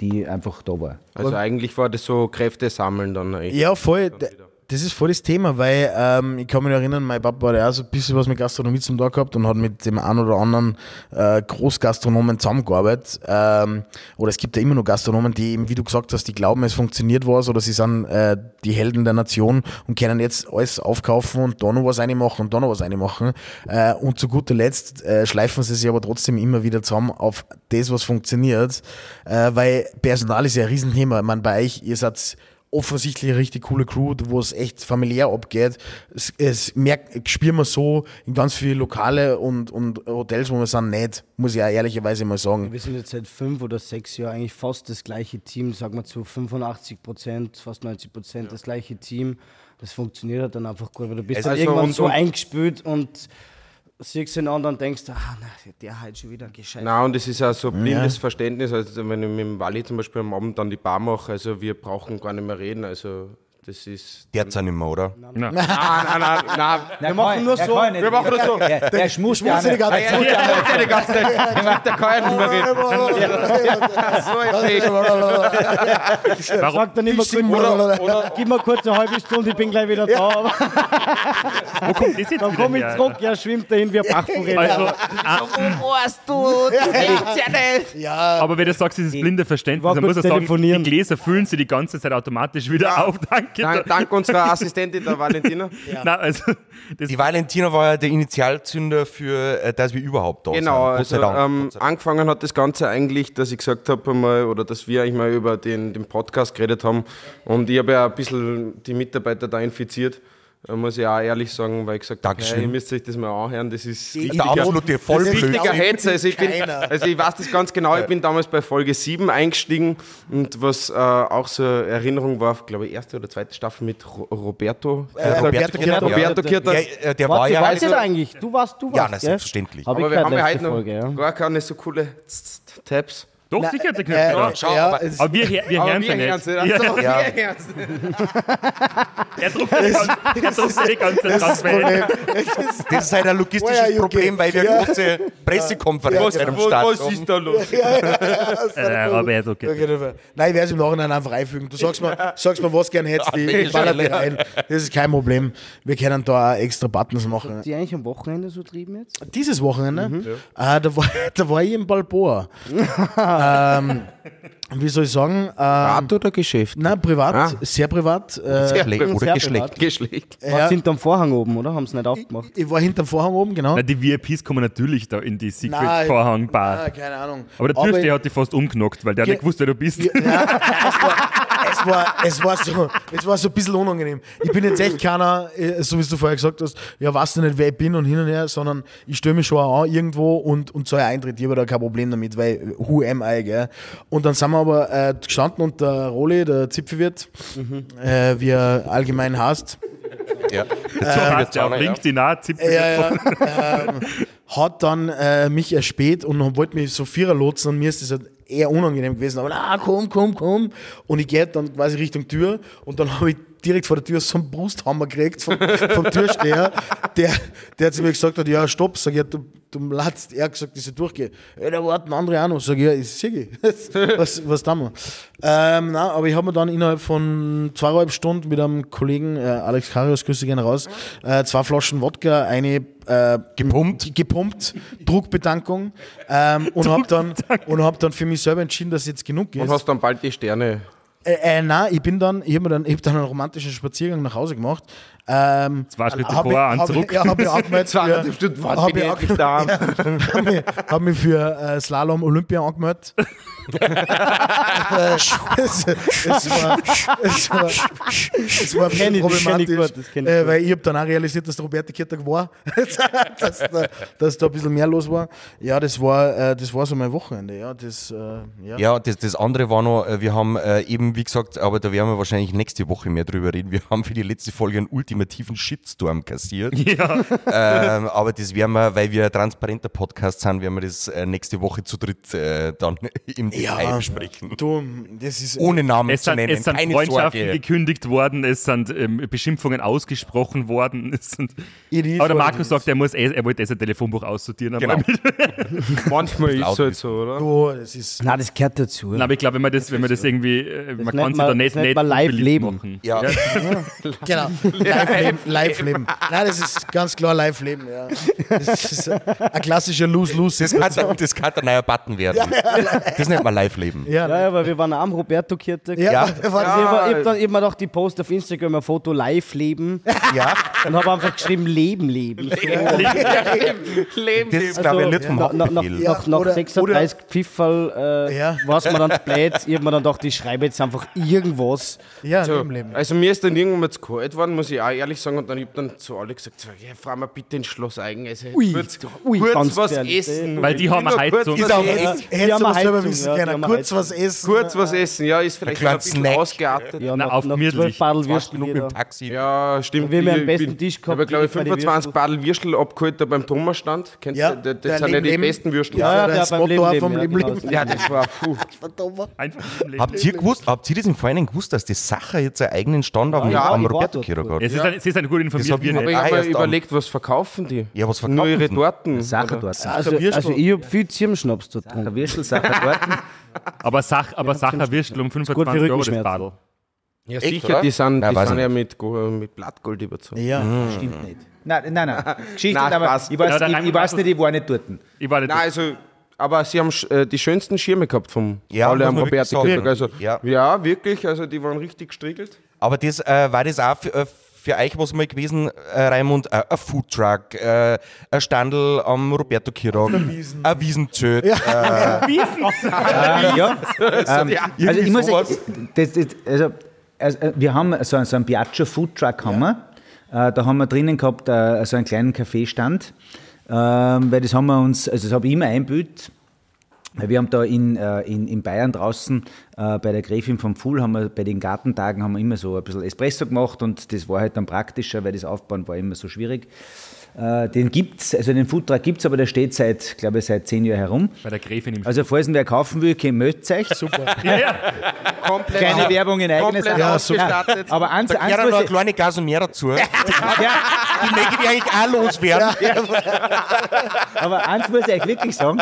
die einfach da war. Also eigentlich war das so Kräfte sammeln dann eigentlich. Ja, voll. D- Das ist voll das Thema, weil ähm, ich kann mich erinnern, mein Papa hat ja so ein bisschen was mit Gastronomie zum Tag gehabt und hat mit dem einen oder anderen äh, Großgastronomen zusammengearbeitet. Ähm, oder es gibt ja immer noch Gastronomen, die eben, wie du gesagt hast, die glauben, es funktioniert was oder sie sind äh, die Helden der Nation und können jetzt alles aufkaufen und da noch was reinmachen und da noch was reinmachen. Äh, und zu guter Letzt äh, schleifen sie sich aber trotzdem immer wieder zusammen auf das, was funktioniert. Äh, weil Personal ist ja ein Riesenthema. Ich meine, bei euch, ihr seid offensichtlich eine richtig coole Crew, wo es echt familiär abgeht. Es, es merkt, spüren wir so in ganz viele Lokale und, und Hotels, wo wir sind, nicht, muss ich auch ehrlicherweise mal sagen. Wir sind jetzt seit fünf oder sechs Jahren eigentlich fast das gleiche Team, sagen wir zu 85 Prozent, fast 90 Prozent das gleiche Team. Das funktioniert halt dann einfach gut, weil du bist Also dann irgendwann und- so und- eingespült und siehst den anderen und denkst, ah, na, der halt schon wieder gescheit. Nein, und es ist auch so ein blindes Verständnis. Also wenn ich mit dem Wally zum Beispiel am Abend dann die Bar mache, also wir brauchen gar nicht mehr reden. Also das ist. Der hat nicht mehr, oder? Nein, nein, nein, nein. Wir machen nur so. Wir machen nur so. Der, der schmust die nicht. ganze ja, ja, die ganze Zeit. Der kann ja nicht mehr reden. So ein Fake. Warum? Sag dann immer gib mir kurz eine halbe Stunde, ich bin gleich wieder da. Aber Wo kommt das jetzt dann komm ich zurück, ja, schwimmt dahin wie ein Bachforelle. Also, Ja, aber wenn du sagst, dieses blinde Verständnis, dann muss ich sagen, telefonieren. die Gläser füllen sie die ganze Zeit automatisch wieder auf. Danke. Dank, dank unserer Assistentin, der Valentina. *laughs* Nein, also, das Die Valentina war ja der Initialzünder für, äh, dass wir überhaupt da Genau, sind. also ähm, angefangen hat das Ganze eigentlich, dass ich gesagt habe einmal, oder dass wir eigentlich mal über den, den Podcast geredet haben. Und ich habe ja ein bisschen die Mitarbeiter da infiziert, äh, muss ich auch ehrlich sagen, weil ich gesagt habe, hey, ihr müsst euch das mal anhören, das ist Der absolute Vollblödsinn. richtiger Hetzer. Also ich, bin, also ich weiß das ganz genau, ich bin damals bei Folge 7 eingestiegen und was äh, auch so eine Erinnerung war, glaube ich, erste oder zweite Staffel mit Ro Roberto. Äh, Roberto Kirter, Roberto ja. Kirter. Der, äh, der war Warte, ja... weißt du das eigentlich? Du warst, du warst, Ja, na, selbstverständlich. Ich Aber wir haben ja heute noch Folge, ja. gar keine so coole Tabs. Doch sicher, der Knöpfe. äh, ja. schau, ja, aber- es- Aber wir, wir Aber hören wir sie hören's nicht. Ja, Ja. wir er druckt die ganze- er Zeit das ist halt ein logistisches Problem, weil wir Ja. eine große Pressekonferenz Was, am was, Start was haben. ist da los? Äh, Roberto Ja, Kirter. genau. Nein, ich werde es im Nachhinein einfach einfügen. Du sagst mir, sagst mir was gern hättest, ich baller dir rein. Das ist kein Problem. Wir können da auch extra Buttons machen. Die eigentlich am Wochenende so trieben jetzt? Dieses Wochenende, äh, da, war, *laughs* da war ich in Balboa. *laughs* ähm, wie soll ich sagen? Ähm, Privat oder Geschäft? nein, privat, Ah. sehr privat. Äh, Geschlecht oder sehr Geschlecht. Geschlecht. Ja. ja, hinterm Vorhang oben, oder? Haben sie nicht aufgemacht? ich war hinterm Vorhang oben, genau. Na, die VIPs kommen natürlich da in die Nein, Secret-Vorhang-Bar. Keine Ahnung. Aber der Türsteher hat dich fast umknockt, weil der hat nicht gewusst, wer du bist. Ja, *laughs* es, war, es, war, so, es war so ein bisschen unangenehm. Ich bin jetzt echt keiner, äh, so wie du vorher gesagt hast, ja, weißt du nicht, wer ich bin und hin und her, sondern ich stelle mich schon auch an irgendwo und, und zahle Eintritt. Ich habe da kein Problem damit, weil who am I, gell? Und dann sind wir aber äh, gestanden und der Roli, der Zipfelwirt, äh, wie er allgemein heißt, Ja. So heißt der auf LinkedIn auch, Zipfel. Ja, ja. *laughs* ähm, hat dann äh, mich erspäht und wollte mich so vierer lotsen und mir ist das halt eher unangenehm gewesen. Aber ah, komm, komm, komm. Und ich gehe dann quasi Richtung Tür und dann habe ich direkt vor der Tür so einen Brusthammer gekriegt vom, vom Türsteher, der, der zu mir gesagt hat, ja, stopp, sag ich, ja, du, du latzt. Er hat gesagt, dass ich durchgehe. Ja, da warten andere auch noch. Sag ich, ja, ich sehe *laughs* was, was tun wir? Ähm, nein, aber ich habe mir dann innerhalb von zweieinhalb Stunden mit einem Kollegen, äh, Alex Karius, Grüße gerne raus, äh, zwei Flaschen Wodka, eine äh, Gepumpt. gepumpt, Druckbetankung ähm, und habe dann, und hab dann für mich selber entschieden, dass jetzt genug ist. Und hast dann bald die Sterne. Äh, äh, nein, ich bin dann, ich habe dann, ich hab dann einen romantischen Spaziergang nach Hause gemacht. Ähm, Zwei Schritte hab vor, ich- einen hab ich- zurück. Ja, habe ich angemeldet *laughs* für, Zweieinhalb Stunden warten, hab bin ich ich endlich da. *laughs* hab mich, hab mich für äh, Slalom Olympia angemeldet. es, *laughs* es war, es war, es war ein ich, das ich problematisch, gut, das kenn ich äh, weil ich habe dann auch realisiert, dass der Roberto Kirtag war, dass, da, dass da ein bisschen mehr los war. Ja, das war, äh, das war so mein Wochenende. Ja, das, äh, ja. Ja, das, das andere war noch, äh, wir haben äh, eben, wie gesagt, aber da werden wir wahrscheinlich nächste Woche mehr drüber reden. Wir haben für die letzte Folge einen ultimativen Shitstorm kassiert. *laughs* Ja. ähm, aber das werden wir, weil wir ein transparenter Podcast sind, werden wir das äh, nächste Woche zu dritt äh, dann *laughs* im Detail besprechen. Du, das ist Ohne Namen Es zu sind, nennen, es sind keine Freundschaften Sorge. gekündigt worden, es sind ähm, Beschimpfungen ausgesprochen worden. *laughs* Es sind, aber der Markus das. sagt, er, muss, er wollte sein Telefonbuch aussortieren. Genau. Manchmal ist es halt so, oder? Du, das ist. Nein, das gehört dazu. Nein, aber ich glaube, wenn man das, wenn man das irgendwie, äh, man nennt kann man- da nicht, das nicht man live leben. machen. Ja. Genau. Live-Leben. Live-Leben. *laughs* Nein, das ist ganz klar Live-Leben, ja. Das ist ein klassischer Lose-Lose. Das kann, das kann ein neuer Button werden. Das nennt man Live-Leben. Ja, Ja, ja, weil wir waren auch am Roberto Kirtek. ja, Ja. wir waren- Also ich habe hab dann eben gedacht, die Post auf Instagram ein Foto live leben Ja, und habe einfach geschrieben Leben leben. Leben. das ist, glaube ich, Lied vom nach, nach, nach, nach, nach oder- 36 Pfifferl äh, Ja. war es mir dann zu blöd. Ich habe mir dann gedacht, ich schreibe jetzt einfach irgendwas. ja, So, Leben, Leben. also mir ist dann irgendwann mal zu kalt worden, muss ich auch ehrlich sagen. Und dann habe ich dann zu alle gesagt, so, ja, fahren wir bitte ins Schloss Eigen. Also, Ui, kurz, ui, kurz ganz was ehrlich. essen. Weil die Ich haben nur kurz Heizung. was essen. Hättest die du haben aber eine selber Heizung, wissen können. Kurz was essen. Kurz was essen, ja, ist vielleicht Ein bisschen Snack. ausgeartet. Ja, Na, nach, auf nach gemütlich. 12 Badel 20 Würstel im wieder. Taxi. Ja, stimmt. Wir haben am besten ich- Tisch Ich habe, gehabt, glaube ich, den 25 Würstel. Badel Würstel abgeholt da beim Thomasstand. Kennst Ja, du? Das, sind ja die besten Würstel. Ja, das Motto vom Leben genau. Ja, das war, puh. Leben. Habt ihr, gewusst, habt ihr das im Vorhinein gewusst, dass die Sache jetzt einen eigenen Stand am, Roberto gut. hat? Es ist ein, sie sind gut informiert, hab ich nicht. Aber ich Ah, habe mir erst dann. überlegt, was verkaufen die? Ja, was Nur ihre verkaufen? Torten. Sacher dort. Also, Würstel. also ich habe viel Zirmschnaps dort getrunken. Würstel, Sacher *laughs* Torten. Aber, Sach, aber Sacher Würstel um für 25 Euro das Rückenschmerzen. Badel. Ja, Echt, sicher, oder? die sind, Nein, die weiß sind ich ja mit, Go- mit Blattgold überzogen. Ja. Stimmt nicht. Nein, nein, nein. *laughs* Geschichte, Nein, aber ich weiß, Ja, ich, ich weiß nicht, ich war nicht dort. Ich war nicht Nein, also, aber sie haben sch- äh, die schönsten Schirme gehabt vom Ja, Pauli muss am man wirklich Roberti. sagen. Also, Ja. ja. wirklich, also die waren richtig gestriegelt. Aber das äh, war das auch für, äh, für euch was mal gewesen, äh, Raimund? Äh, ein Foodtruck, äh, ein Standel am Roberto Kirok, ein Wiesenzelt. Äh, Äh, *laughs* ja. *laughs* ähm, also ich muss sowas. sagen, das, das, also, also, äh, wir haben so, so einen Piaggio Food Truck haben wir. Äh, da haben wir drinnen gehabt äh, so einen kleinen Kaffeestand, ähm, weil das haben wir uns, also das habe ich immer einbüht. Wir haben da in, äh, in, in Bayern draußen äh, bei der Gräfin vom Pfuhl, haben wir bei den Gartentagen haben wir immer so ein bisschen Espresso gemacht und das war halt dann praktischer, weil das Aufbauen war immer so schwierig. Äh, den gibt's, also den Foodtruck gibt's, aber der steht seit, glaube ich, seit zehn Jahren herum. bei der Gräfin im Also falls ihn wer kaufen will, meldet euch. Super. *laughs* ja, ja. Komplett, Keine Werbung in eigener komplett Sache. Ja, super. ausgestattet. Aber eins, da eins noch muss eine ich, kleine Gasonera dazu. *laughs* ja, Die möchte ich eigentlich auch loswerden. aber eins muss ich euch wirklich sagen.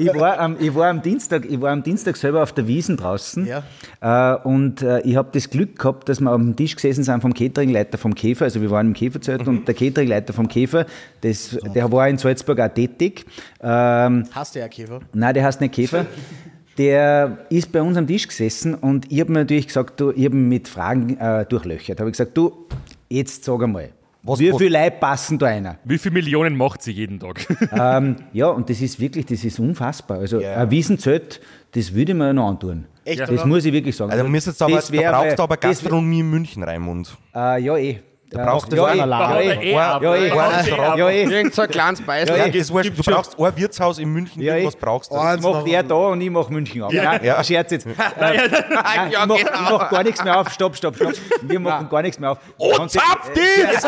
Ich war, am, ich, war am Dienstag, ich war am Dienstag selber auf der Wiesen draußen äh, und äh, ich habe das Glück gehabt, dass wir am Tisch gesessen sind vom Cateringleiter vom Käfer, also wir waren im Käferzelt und der Cateringleiter vom Käfer, das, der war in Salzburg auch tätig. Ähm, Hast du ja Käfer? Nein, der heißt nicht Käfer. Der ist bei uns am Tisch gesessen und ich habe mir natürlich gesagt, du, ich habe mit Fragen äh, durchlöchert. Habe ich gesagt, du, jetzt sag einmal, Was- wie viele Leute passen da einer? Wie viele Millionen macht sie jeden Tag? *laughs* ähm, ja, und das ist wirklich, das ist unfassbar. Also ein Wiesenzelt, das würde ich mir noch antun. Echt, Das oder? muss ich wirklich sagen. Also, aber, Das da brauchst du aber Gastronomie in München, Raimund. Äh, ja, eh. Da brauchst du ja, eh, allein. ja, eh, eh ja, ab. ja, eh, Ja, ja, eh. Irgend so ein kleines Beißel. Ja, ist wurscht. Du brauchst ein Wirtshaus in München, Ja, ich- brauchst du. Eins macht er da und ich mach München auf. Ja. ein Scherz jetzt. *laughs* Nein, ich, mach, ich mach gar nichts mehr auf. Stopp, stopp, stopp. Wir machen gar nichts mehr auf. Oh, Kannst du- zap dich!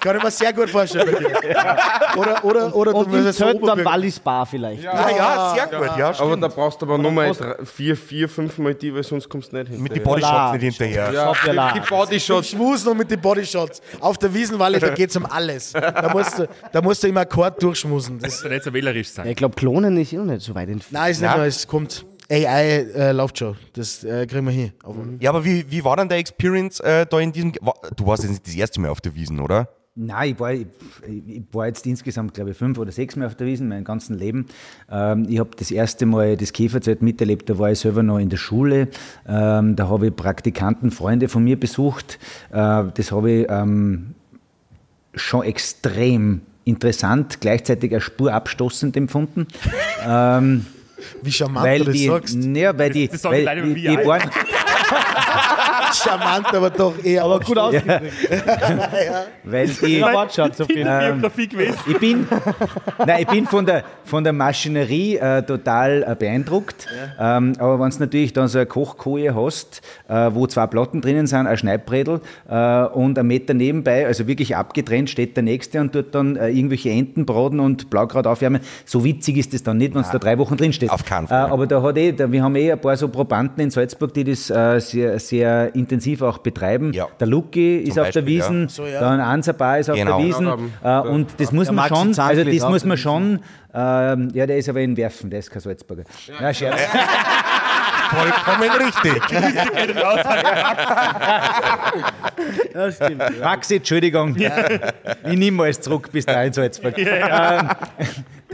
Kann ich mir sehr gut vorstellen. bei dir. Oder, oder, oder Und du musst so Oberbürger- Wallis Bar vielleicht. Ah ja, sehr gut, ja, Aber da brauchst du aber nochmal vier, vier, fünf Mal die, weil sonst kommst du nicht hin. Mit den Bodyshots nicht hinterher. Ja, ja die, la. die Bodyshots. Schmusen und mit den Bodyshots. Auf der Wiesenwalle, da geht es um alles. Da musst du, da musst du immer Akkord durchschmusen. Das, soll nicht so wählerisch sein. Ich glaube, Klonen ist eh noch nicht so weit entfernt. nein, ist nicht Nein. mehr, es kommt. AI äh, läuft schon. Das äh, kriegen wir hin. Aber Ja, aber wie, wie war dann der Experience äh, da in diesem... wa- Du warst jetzt nicht das erste Mal auf der Wiesen, oder? Nein, ich war, ich, ich war jetzt insgesamt, glaube ich, fünf oder sechs Mal auf der Wiesn, mein ganzes Leben. Ähm, ich habe das erste Mal das Käferzelt miterlebt, da war ich selber noch in der Schule. Ähm, da habe ich Praktikanten, Freunde von mir besucht. Äh, das habe ich ähm, schon extrem interessant, gleichzeitig eine Spur abstoßend empfunden. *laughs* ähm, wie charmant weil du das die, sagst. ja, weil die, das sagen weil die, die waren, *laughs* Charmant, aber doch eher. Aber Gut ausgedrückt. weil die, Ja, Wortschatz auf jeden Fall. Biografie gewesen. Ich bin, nein, ich bin von der, von der Maschinerie äh, total äh, beeindruckt. Ähm, aber wenn du natürlich dann so eine Kochkoje hast, äh, wo zwei Platten drinnen sind, ein Schneidbredel äh, und ein Meter nebenbei, also wirklich abgetrennt, steht der Nächste und tut dann äh, irgendwelche Enten braten und Blaukraut aufwärmen. So witzig ist das dann nicht, wenn es da drei Wochen drin steht. Auf keinen Äh, Fall. aber da hat eh, da, wir haben eh ein paar so Probanden in Salzburg, die das äh, sehr, sehr intensiv auch betreiben. Ja. Der Luki ist auf der Beispiel, ja. Wiesen, So, ja. dann Ansabar ist auf Genau. der Wiesen. Ja, Äh, und das muss man schon, also das muss man schon, ähm, ja, der ist aber in Werfen, der ist kein Salzburger. Ja, Scherz. *laughs* Vollkommen richtig. *laughs* Ja, stimmt. Maxi, Entschuldigung. Ich nehme alles zurück bis dahin Salzburg. Ähm,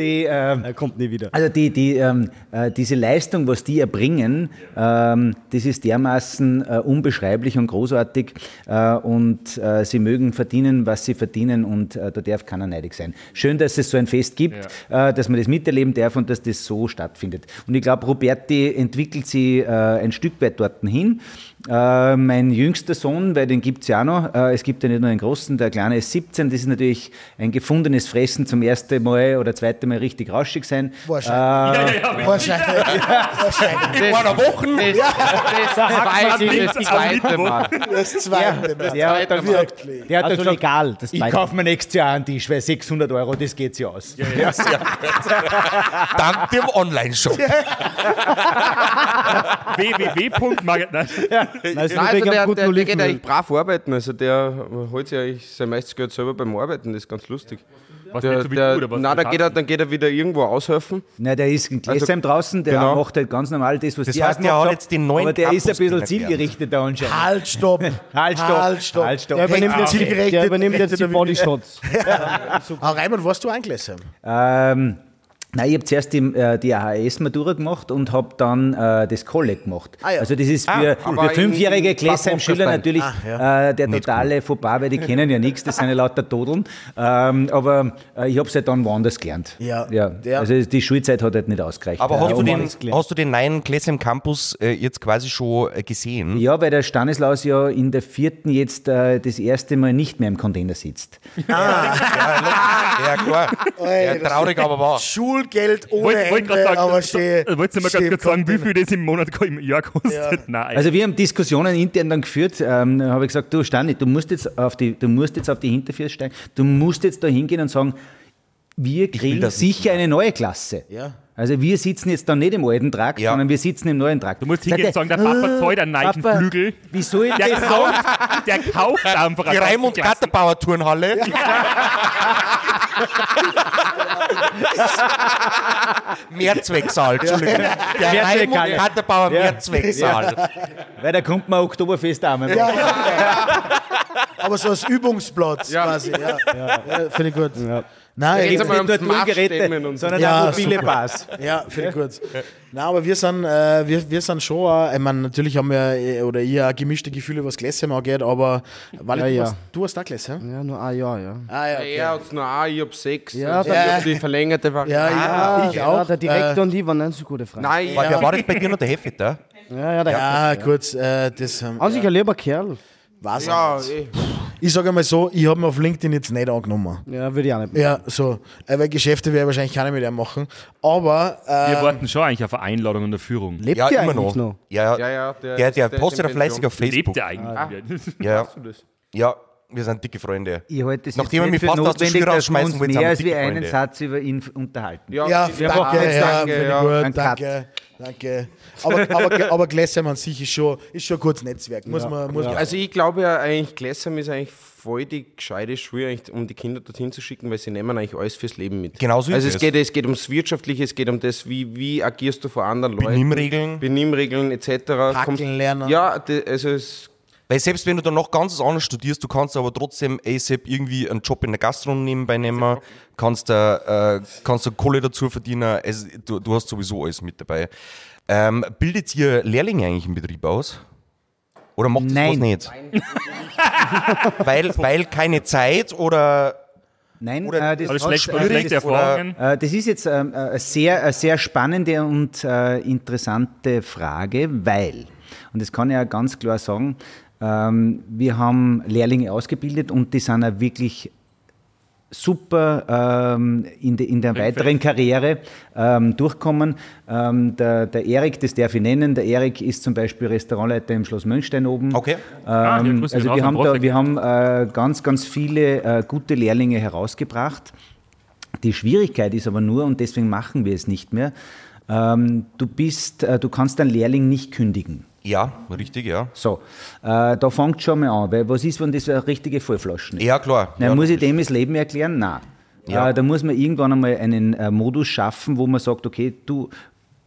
die, ähm, Er kommt nie wieder. Also die, die, ähm, äh, diese Leistung, was die erbringen, ähm, das ist dermaßen äh, unbeschreiblich und großartig äh, und äh, sie mögen verdienen, was sie verdienen und äh, da darf keiner neidig sein. Schön, dass es so ein Fest gibt, äh, dass man das miterleben darf und dass das so stattfindet. Und ich glaube, Roberti entwickelt sie ein Stück weit dorten hin. Äh, mein jüngster Sohn, weil den gibt es ja auch noch, äh, es gibt ja nicht nur einen großen, der kleine ist 17, das ist natürlich ein gefundenes Fressen zum ersten Mal oder zweiten Mal richtig rauschig sein. Wahrscheinlich. Wahrscheinlich. *laughs* Wahrscheinlich. In einer Woche. Das zweite, das zweite Mal. Das zweite. Das Der hat dann Wirklich. der hat Also gesagt legal, das ich kaufe mir nächstes Jahr einen Tisch, weil 600 Euro, das geht sich aus. Ja, sehr gut. Dank dem Online-Shop. *laughs* *laughs* www.market. Nein. Nein, Nein, also wegen der, guten der, der geht eigentlich brav arbeiten. Also der holt sich eigentlich sein meistes Geld selber beim Arbeiten. Das ist ganz lustig. Was Der, nicht so der, du, oder was? nein, da geht er, dann geht er wieder irgendwo aushelfen. Nein, der ist in Glessheim draußen, der genau. macht halt ganz normal das, was Das die heißt, auch der hat jetzt den neuen Aber der ist ein Campus bisschen zielgerichteter anscheinend. Halt, stopp. *laughs* Halt, stopp. Halt, stopp. Halt, stopp. Der übernimmt jetzt, Zielgerechtet- der übernimmt jetzt die *laughs* Bodyshots. *laughs* Ah, Raimund, warst du eingelassen? Ähm, nein, ich habe zuerst die, äh, die AHS-Matura gemacht und habe dann äh, das Kolleg gemacht. Ah, ja. Also das ist für, aber für fünfjährige Bad natürlich Ah, ja. äh, der totale Fauxpas, weil die kennen ja nichts, das sind ja lauter Todeln. Ähm, aber äh, ich habe es halt dann woanders gelernt. Ja. ja. Also die Schulzeit hat halt nicht ausgereicht. Aber hast du, den, hast du den neuen Glessheim Campus äh, jetzt quasi schon äh, gesehen? Ja, weil der Stanislaus ja in der vierten jetzt äh, das erste Mal nicht mehr im Container sitzt. *laughs* Ja, klar. Ja, traurig, aber wahr. Schulgeld ohne wollt Ende, gerade aber steh, wolltest du mal ganz kurz sagen, wie viel das im Monat im Jahr kostet? Nein. Also wir haben Diskussionen intern dann geführt, ähm, da habe ich gesagt, du Stani, du musst jetzt auf die, du musst jetzt auf die Hinterfüße steigen, du musst jetzt da hingehen und sagen, wir kriegen sicher eine neue Klasse. Ja. Also wir sitzen jetzt da nicht im alten Trakt, Ja. sondern wir sitzen im neuen Trakt. du musst hingehen und sagen, der Papa zahlt einen neuen Papa, Flügel. Wie soll ich Der das kauft, der kauft einfach Die Raimund. Gatterbauer Turnhalle. Mehrzwecksaal, Entschuldigung. Der Mehrzweckhalle. Raimund Gatterbauer Ja. Mehrzwecksaal. Weil da kommt man Oktoberfest an. Ja, ja. *laughs* Aber so als Übungsplatz quasi. Ja. Ja. Finde ich gut. Nein, Jetzt ich- einmal Nicht nur Abstimmen und so. sondern Ja, auch mobile. Bars. Ja, finde ich gut. Nein, aber wir sind, äh, wir, wir sind schon, auch- ich meine, natürlich haben wir, äh, oder ich auch gemischte Gefühle, was Gläser angeht, aber weil Ja, du, ja. Hast, du hast auch Gläser? Ja, nur ein Jahr, ja. Ah, ja, okay. Er hat nur ein, ich hab sechs. Ja, also da- ich hab die verlängerte Variante. Ja, ja, ich ja, auch. der Direktor Äh, und ich waren nicht so gute Freunde. Nein, War, ja. wer war das bei dir noch der Hefeter? Ja, ja, der ja, kurz, äh, das ähm, An sich ein lieber Kerl. Weiß ja, ich nicht. eh. Ich sage mal so, ich habe mir auf LinkedIn jetzt nicht angenommen. Ja, würde ich auch nicht. Ja, so. Äh, weil Geschäfte werde ich wahrscheinlich keine mit ihm machen. Aber, Wir äh, warten schon eigentlich auf eine Einladung und eine Führung. Lebt Ja, der immer eigentlich noch. noch? Ja, Ja, ja. ja, Der, der, der, der postet ja fleißig auf Lebt Facebook. der eigentlich? Ja, du das? ja, wir sind dicke Freunde. Ich halte es Nachdem er jetzt mich nicht für fast aus der notwendig, Schule dass wir rausschmeißen sind mehr wir als wir einen Freunde. Satz über ihn unterhalten. ja, wir danke, machen ja, danke, ich ja. Cut. danke, danke. *laughs* Aber, aber, aber Gläsheim an sich ist schon, ist schon ein gutes Netzwerk, muss man, muss man Also ich glaube ja eigentlich, Gläsheim ist eigentlich voll die gescheite Schule, um die Kinder dorthin zu schicken, weil sie nehmen eigentlich alles fürs Leben mit. Genau so ist also es. Geht, es geht ums Wirtschaftliche, es geht um das, wie, wie agierst du vor anderen Leuten. Benimmregeln. Benimmregeln etc. Hackeln lernen. Ja, also es, Weil selbst wenn du dann noch ganz was anderes studierst, du kannst aber trotzdem ASAP irgendwie einen Job in der Gastronomie nebenbei nehmen, kannst, äh, äh, kannst du Kohle dazu verdienen, es, du, du hast sowieso alles mit dabei. Ähm, bildet ihr Lehrlinge eigentlich im Betrieb aus? Oder macht das Nein. was nicht? *laughs* weil, weil keine Zeit oder Nein, Oder- äh, das, Oder schlecht, schwierig, schlechte Erfahrungen? Äh, Das ist jetzt ähm, eine sehr, eine sehr spannende und äh, interessante Frage, weil, und das kann ich ja ganz klar sagen, ähm, wir haben Lehrlinge ausgebildet und die sind ja wirklich super ähm, in, de, in der weiteren Karriere ähm, durchkommen. Ähm, der, der Erik, das darf ich nennen, der Erik ist zum Beispiel Restaurantleiter im Schloss Mönchstein oben. Okay. Ah, Ähm, Grüße also wir haben, da, wir haben äh, ganz, ganz viele äh, gute Lehrlinge herausgebracht. Die Schwierigkeit ist aber nur, und deswegen machen wir es nicht mehr, ähm, du, bist, äh, du kannst deinen Lehrling nicht kündigen. Ja, richtig, ja. So, äh, da fängt schon mal an, weil was ist, wenn das eine richtige Vollflaschen ist? Ja, klar. Na, ja, muss ich dem das Leben erklären? Nein. Ja. Äh, da muss man irgendwann einmal einen äh, Modus schaffen, wo man sagt, okay, du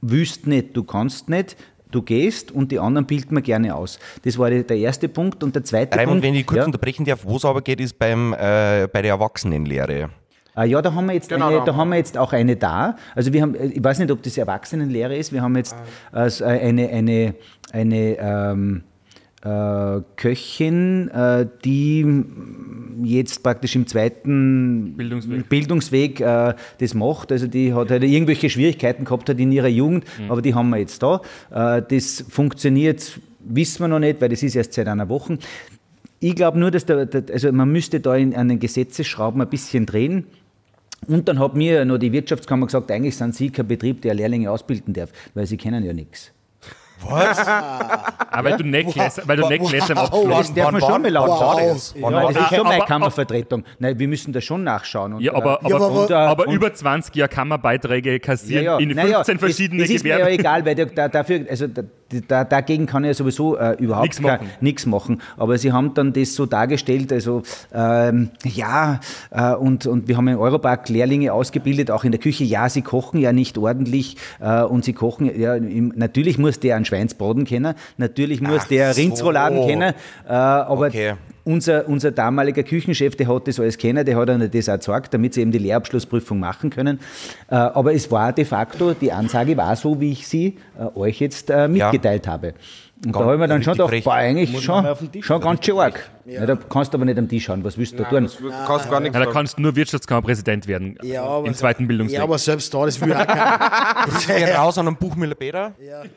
willst nicht, du kannst nicht, du gehst und die anderen bilden wir gerne aus. Das war der erste Punkt. Und der zweite Raimund, Punkt... wenn ich kurz ja, unterbrechen darf, wo es aber geht, ist beim, äh, bei der Erwachsenenlehre. Ah, ja, da haben wir jetzt Genau, eine, da haben wir jetzt auch eine da. Also wir haben, äh, ich weiß nicht, ob das Erwachsenenlehre ist. Wir haben jetzt äh, so eine, eine, eine ähm, äh, Köchin, äh, die jetzt praktisch im zweiten Bildungsweg. Bildungsweg äh, das macht. Also die hat halt irgendwelche Schwierigkeiten gehabt hat in ihrer Jugend, aber die haben wir jetzt da. Äh, das funktioniert, wissen wir noch nicht, weil das ist erst seit einer Woche. Ich glaube nur, dass der, der, also man müsste da in, an den Gesetzesschrauben ein bisschen drehen. Und dann hat mir noch die Wirtschaftskammer gesagt, eigentlich sind Sie kein Betrieb, der Lehrlinge ausbilden darf, weil Sie kennen ja nichts. Ah, *laughs* weil du Necklace, weil du Necklace am Wow. Abschluss Das darf man schon mal laut sagen. das? Ja, das das? ist schon Aber- meine aber- Kammervertretung. Nein, wir müssen da schon nachschauen. Und, Ja, aber, aber, Ja, aber- und, aber und- über 20 Jahre Kammerbeiträge kassieren in Naja, 15 verschiedene es, es ist mir ja Gewerbe. egal, weil da, dafür, also da, da, dagegen kann ich ja sowieso äh, überhaupt Nix machen. nichts machen. Aber sie haben dann das so dargestellt, also ähm, ja, äh, und, und wir haben im Europark Lehrlinge ausgebildet, auch in der Küche. Ja, sie kochen ja nicht ordentlich äh, und sie kochen, ja, im, natürlich muss der einen Schweinsbraten kennen, natürlich muss Ach der so. Rindsrouladen kennen, äh, aber Okay. unser, unser damaliger Küchenchef, der hat das alles kennen, der hat ihnen das auch gezeigt, damit sie eben die Lehrabschlussprüfung machen können. Äh, aber es war de facto, die Ansage war so, wie ich sie äh, euch jetzt äh, mitgeteilt habe. Und da Ganz habe ich mir dann schon richtig gedacht, boah, eigentlich schon, schon ganz schön arg. Ja. da kannst du aber nicht am Tisch schauen, was willst du da tun? das kannst gar nichts Ja, da kannst du nur Wirtschaftskammerpräsident werden Ja, aber, im zweiten Bildungsweg. Ja, aber selbst da, das will auch keiner. *laughs* Geht raus an einem Buchmüller Peter. Nein,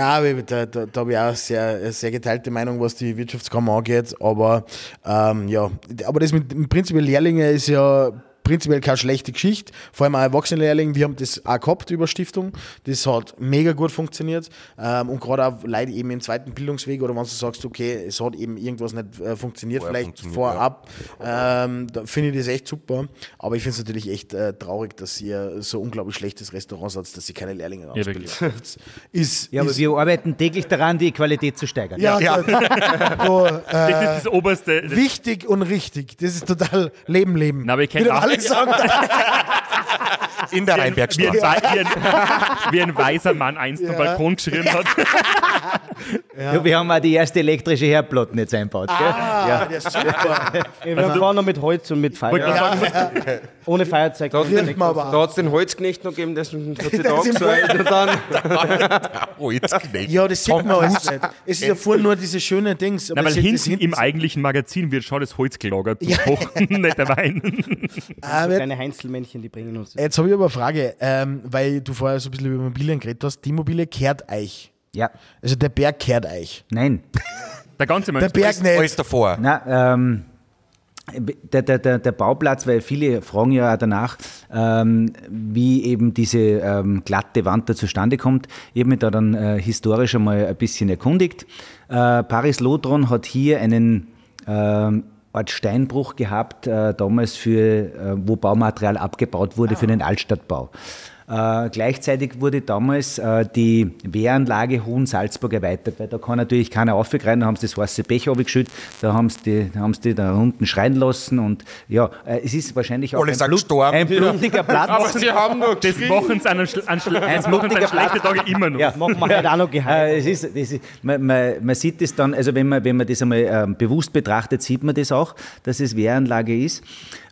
aber da, da, da habe ich auch sehr, sehr geteilte Meinung, was die Wirtschaftskammer angeht. Aber ähm, ja, aber das mit im Prinzip Lehrlinge ist ja prinzipiell keine schlechte Geschichte. Vor allem auch Erwachsenenlehrlinge. Wir haben das auch gehabt über Stiftung. Das hat mega gut funktioniert. Ähm, und gerade auch Leute eben im zweiten Bildungsweg oder wenn du sagst, okay, es hat eben irgendwas nicht äh, funktioniert, Vorher vielleicht funktioniert, vorab, ähm, da finde ich das echt super. Aber ich finde es natürlich echt äh, traurig, dass ihr so unglaublich schlechtes Restaurant seid, dass ihr keine Lehrlinge Ja, ausbildet. wirklich. ist, Ja, aber ist, wir arbeiten täglich daran, die Qualität zu steigern. ja, Ja. So, *laughs* äh, Das ist das oberste. Wichtig und richtig. Das ist total Leben, Leben. Na, aber ich kenn Wie *laughs* In der Rheinbergstraße. wie, ein, wie, ein, wie ein weiser Mann einst am Balkon geschrien hat. Ja. wir haben auch die erste elektrische Herdplatten jetzt eingebaut. Gell? Ah, der ist super. Ja, wir fahren noch mit Holz und mit Feuer. Sagen, Ohne Feuerzeug. Da, hat es den Holzknecht noch gegeben, der hat sich da *laughs* Das ist gesagt. Und dann, *laughs* jetzt Knecht. Ja, das sieht man alles nicht. Es ist ja vorhin nur diese schönen Dings. aber Na, weil das hinten im eigentlichen Magazin wird schon das Holz gelagert zum Kochen, *laughs* nicht der Wein. Ah, Kleine Heinzelmännchen, die bringen uns. Jetzt habe ich aber eine Frage, ähm, weil du vorher so ein bisschen über Immobilien geredet hast. Die Immobilie kehrt euch. Ja, Also der Berg kehrt euch. nein. Der ganze Der Mensch. Berg Alles nicht. davor. Na, ähm, der, der, der, der Bauplatz, weil viele fragen ja auch danach, ähm, wie eben diese ähm, glatte Wand da zustande kommt. Ich habe mich da dann äh, historisch einmal ein bisschen erkundigt. Äh, Paris Lotron hat hier einen ähm, Art Steinbruch gehabt, äh, damals für, äh, wo Baumaterial abgebaut wurde für den Altstadtbau. Äh, gleichzeitig wurde damals äh, die Wehranlage Hohen Salzburg erweitert, weil da kann natürlich keiner aufgreifen, da haben sie das weiße Pech abgeschüttet, da haben sie die, da haben sie die da unten schreien lassen und ja, äh, es ist wahrscheinlich auch Alle ein, Blut, ein blutiger Platz. sie haben noch Das machen sie an, an, an, das an schlechten Tagen immer noch. Ja, Machen wir halt auch noch Äh, geheim. es ist, das ist, man, man, man sieht es dann, also wenn man, wenn man das einmal ähm, bewusst betrachtet, sieht man das auch, dass es Wehranlage ist.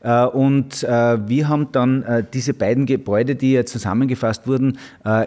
Äh, und äh, wir haben dann äh, diese beiden Gebäude, die ja zusammengefasst wurden,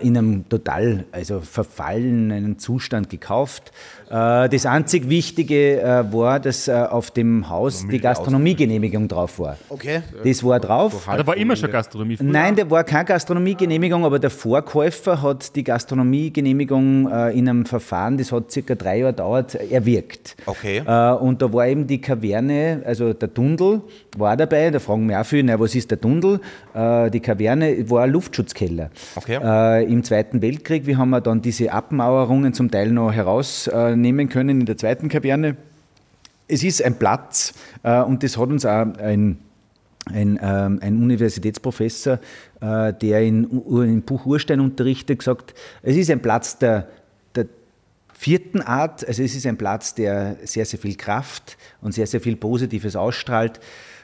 in einem total also verfallenen Zustand gekauft. Äh, das einzig Wichtige äh, war, dass äh, auf dem Haus die Gastronomiegenehmigung drauf war. Okay. Das war drauf. Ah, da war immer schon Gastronomie. früher. Nein, da war keine Gastronomiegenehmigung, aber der Vorkäufer hat die Gastronomiegenehmigung in einem Verfahren, das hat circa drei Jahre gedauert, erwirkt. Okay. Und da war eben die Kaverne, also der Tunnel war dabei, da fragen wir auch viele, na, was ist der Tunnel? Die Kaverne war ein Luftschutzkeller. Okay. Im Zweiten Weltkrieg, wir haben wir dann diese Abmauerungen zum Teil noch herausnehmen können in der zweiten Kaverne. Es ist ein Platz äh, und das hat uns auch ein ein, ähm, ein Universitätsprofessor, äh, der in, in Buch Urstein unterrichtet, gesagt, es ist ein Platz der, der vierten Art, also es ist ein Platz, der sehr, sehr viel Kraft und sehr, sehr viel Positives ausstrahlt.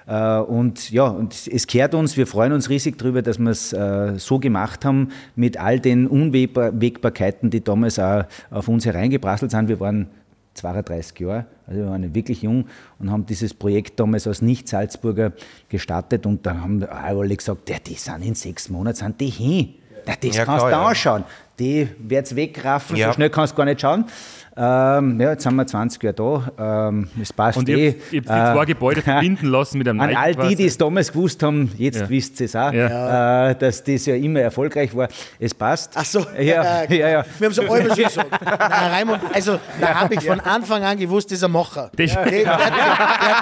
Äh, Und ja, und es kehrt uns, wir freuen uns riesig darüber, dass wir es äh, so gemacht haben, mit all den Unwägbarkeiten, die damals auch auf uns hereingeprasselt sind. Wir waren 32 Jahre, also wir waren wirklich jung und haben dieses Projekt damals als Nicht-Salzburger gestartet und dann haben alle gesagt, ja, die sind in sechs Monaten, sind die hin. Ja, das Ja, kannst klar, du ja. anschauen. Die wird's wegraffen, Ja. so schnell kannst du gar nicht schauen. Ähm, ja, jetzt sind wir 20 Jahre da, ähm, es passt Und eh. habt, ihr habt die zwei Gebäude *laughs* verbinden lassen mit einem An all die, die es damals gewusst haben, jetzt Ja. wisst ihr es auch, Ja. äh, dass das ja immer erfolgreich war. Es passt. Ach so, Ja, ja, *laughs* ja. Wir haben so alle schon gesagt. *laughs* Na, Raimund, also da habe ich von Anfang an gewusst, das ist ein Macher. Das- Der, der, der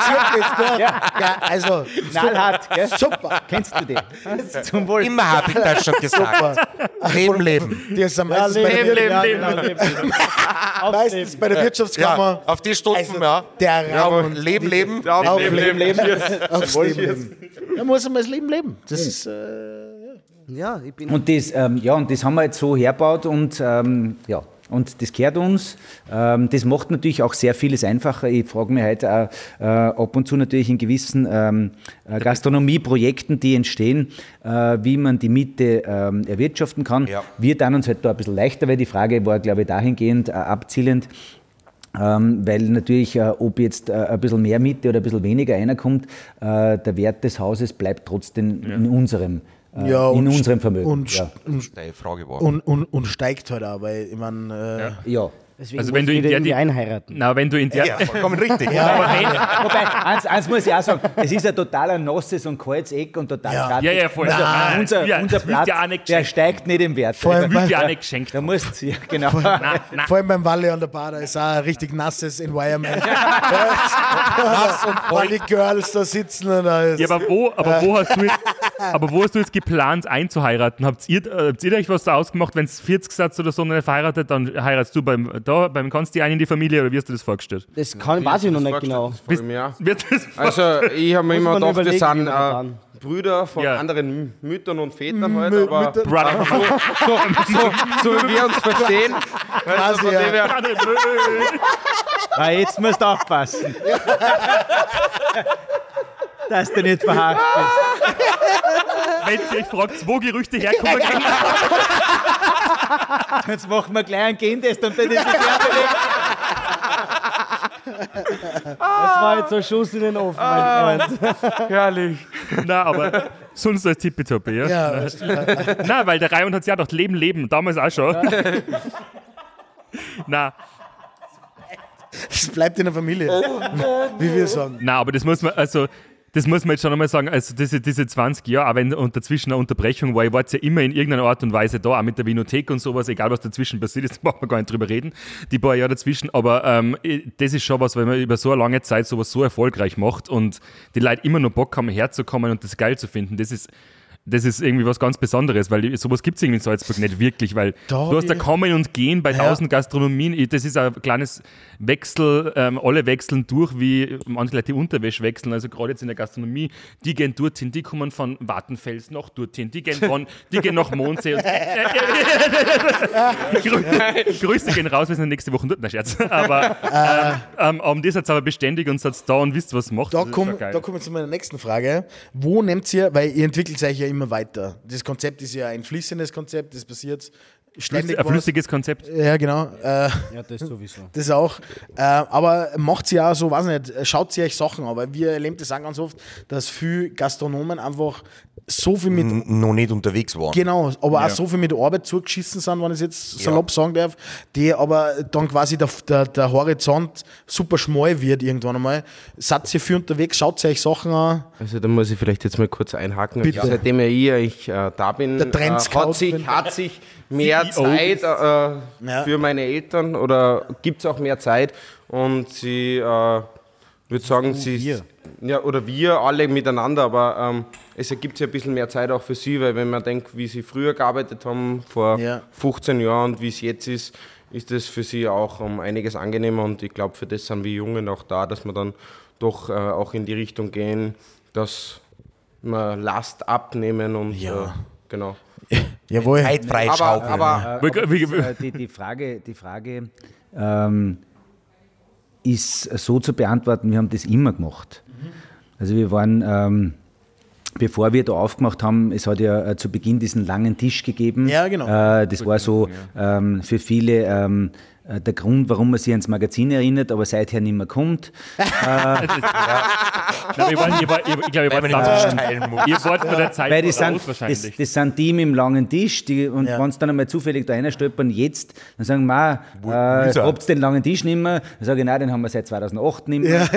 zieht das durch. Ja, also Knallhart, gell? super. Kennst du den? Zum Wohl. Immer habe ich das schon gesagt. Leben, leben. Die ist am meistens bei der, Leben, leben, ja, leben. genau. *laughs* meistens bei der Wirtschaftskammer. Ja, auf die Stunden, Also, ja. der ja, Raum- Leben, leben. Auf Leben, Leben, leben, leben. *laughs* Aufs Leben leben. Da muss man das Leben leben. Das ist, äh, Ja, ich bin. Und das, ähm, ja, und das haben wir jetzt so hergebaut und ähm, ja. Und das kehrt uns. Ähm, das macht natürlich auch sehr vieles einfacher. Ich frage mich heute auch äh, ab und zu natürlich in gewissen ähm, äh, Gastronomieprojekten, die entstehen, äh, wie man die Miete ähm, erwirtschaften kann. Ja. Wir dann uns halt da ein bisschen leichter, weil die Frage war, glaube ich, dahingehend abzielend. Weil natürlich, ob jetzt ein bisschen mehr Miete oder ein bisschen weniger reinkommt, äh, der Wert des Hauses bleibt trotzdem in unserem, äh, ja, in und- unserem Vermögen. Und, ja. und, und, und, steigt halt auch, weil ich meine, äh, ja. Deswegen Also wenn du ich in der die- einheiraten. Na, wenn du in der. ja, vollkommen richtig. Aber wenn, wobei, eins, eins muss ich auch sagen, es ist ein totaler nasses und kaltes Eck und total Ja. Ja, ja, voll. Also Nein, unser, ja, unser Platz, ja der steigt nicht im Wert. Vor allem- Wird dir auch nicht geschenkt. da musst ja, genau. Nein, nein. vor allem beim Walle an der Bar, da ist auch ein richtig nasses Environment. Nass und voll die Girls da sitzen und ist, Ja, aber wo, aber wo hast du jetzt, *laughs* aber wo hast du jetzt geplant einzuheiraten? Habt ihr, äh, habt ihr euch was da ausgemacht, wenn es 40 Satz oder so nicht verheiratet, dann heiratest du beim, da, beim Konsti ein in die Familie oder wie hast du das vorgestellt? Das kann, weiß ich noch nicht genau. Bist. Wird das Also ich habe mir immer gedacht, das sind äh, Brüder von Ja. anderen Müttern und Vätern halt, aber Brother from so, so wie wir uns verstehen. Also von ja. Ah, jetzt musst du aufpassen. *laughs* Dass du nicht verhakt bist. wenn ihr euch fragt, wo Gerüchte herkommen, Jetzt machen wir gleich einen Gentest und dann ist es fertig. Das war jetzt so ein Schuss in den Ofen, mein Freund. herrlich. Na, aber sonst als tippitoppi, ja? Ja. Na, weil der Raimund hat sich ja gedacht, Leben, Leben, damals auch schon. Na, Es bleibt in der Familie. Wie wir sagen. na, aber das muss man, also, das muss man jetzt schon einmal sagen, also diese, diese 20 Jahre, auch wenn und dazwischen eine Unterbrechung war, ich war jetzt ja immer in irgendeiner Art und Weise da, auch mit der Vinothek und sowas, egal was dazwischen passiert ist, *laughs* da brauchen wir gar nicht drüber reden, die paar Jahre dazwischen, aber ähm, das ist schon was, wenn man über so eine lange Zeit sowas so erfolgreich macht und die Leute immer noch Bock haben, herzukommen und das geil zu finden, das ist das ist irgendwie was ganz Besonderes, weil sowas gibt es irgendwie in Salzburg nicht wirklich, weil Da du hast da ich- Kommen und Gehen bei tausend Gastronomien, ich- das ist ein kleines Wechsel, ähm, alle wechseln durch, wie manche Leute die Unterwäsche wechseln, also gerade jetzt in der Gastronomie, die gehen dorthin, die kommen von Wartenfels nach dorthin, die gehen von, die gehen nach Mondsee und *laughs* Grü Grüße gehen raus, wir sind nächste Woche dort, na Scherz, aber ähm, ähm, um das hat aber beständig und sagt da und wisst, was macht. Da da kommen wir zu meiner nächsten Frage. Wo nehmt ihr, weil ihr entwickelt euch ja immer weiter. Das Konzept ist ja ein fließendes Konzept, das passiert ständig ein was. flüssiges Konzept. Ja, genau. Äh, Ja, das sowieso. *laughs* das auch. Äh, aber macht sie auch so, weiß nicht, schaut sie euch Sachen an, weil wir erleben das auch ganz oft, dass viele Gastronomen einfach so viel mit N- noch nicht unterwegs waren. Genau, aber Ja. auch so viel mit Arbeit zugeschissen sind, wenn ich es jetzt salopp sagen darf, die aber dann quasi der, der, der Horizont super schmal wird irgendwann einmal. Seid ihr für unterwegs, schaut euch Sachen an. Also da muss ich vielleicht jetzt mal kurz einhaken. Bitte. Also, seitdem ja ich äh, da bin, Der äh, hat, sich, hat sich mehr CEO. Zeit äh, Ja. für meine Eltern oder gibt es auch mehr Zeit und sie, äh, würde sagen, sie wir. ja oder wir alle miteinander, aber ähm, es ergibt sich ein bisschen mehr Zeit auch für sie, weil wenn man denkt, wie sie früher gearbeitet haben, vor Ja. 15 Jahren und wie es jetzt ist, ist das für sie auch um einiges angenehmer und ich glaube, für das sind wir Jungen auch da, dass wir dann doch äh, auch in die Richtung gehen, dass wir Last abnehmen und Ja. äh, genau. *laughs* Jawohl. Zeit frei Aber, aber wie- Äh, die, die Frage, die Frage ähm, ist so zu beantworten, wir haben das immer gemacht. Also wir waren, ähm, bevor wir da aufgemacht haben, es hat ja äh, zu Beginn diesen langen Tisch gegeben. Ja, genau. Äh, das war so ähm, für viele ähm, äh, der Grund, warum man sich ans Magazin erinnert, aber seither nicht mehr kommt. Nein, ihr wart- ihr wart- ihr- Ich glaube, ihr wart muss. ihr wart von der Zeit Weil voraus sind, das, das sind die mit dem langen Tisch, die, und Ja. wenn es dann einmal zufällig da einer stolpern, jetzt, dann sagen wir, äh, habt ihr den langen Tisch nicht mehr? Dann sage ich, nein, den haben wir seit 2008 nicht mehr.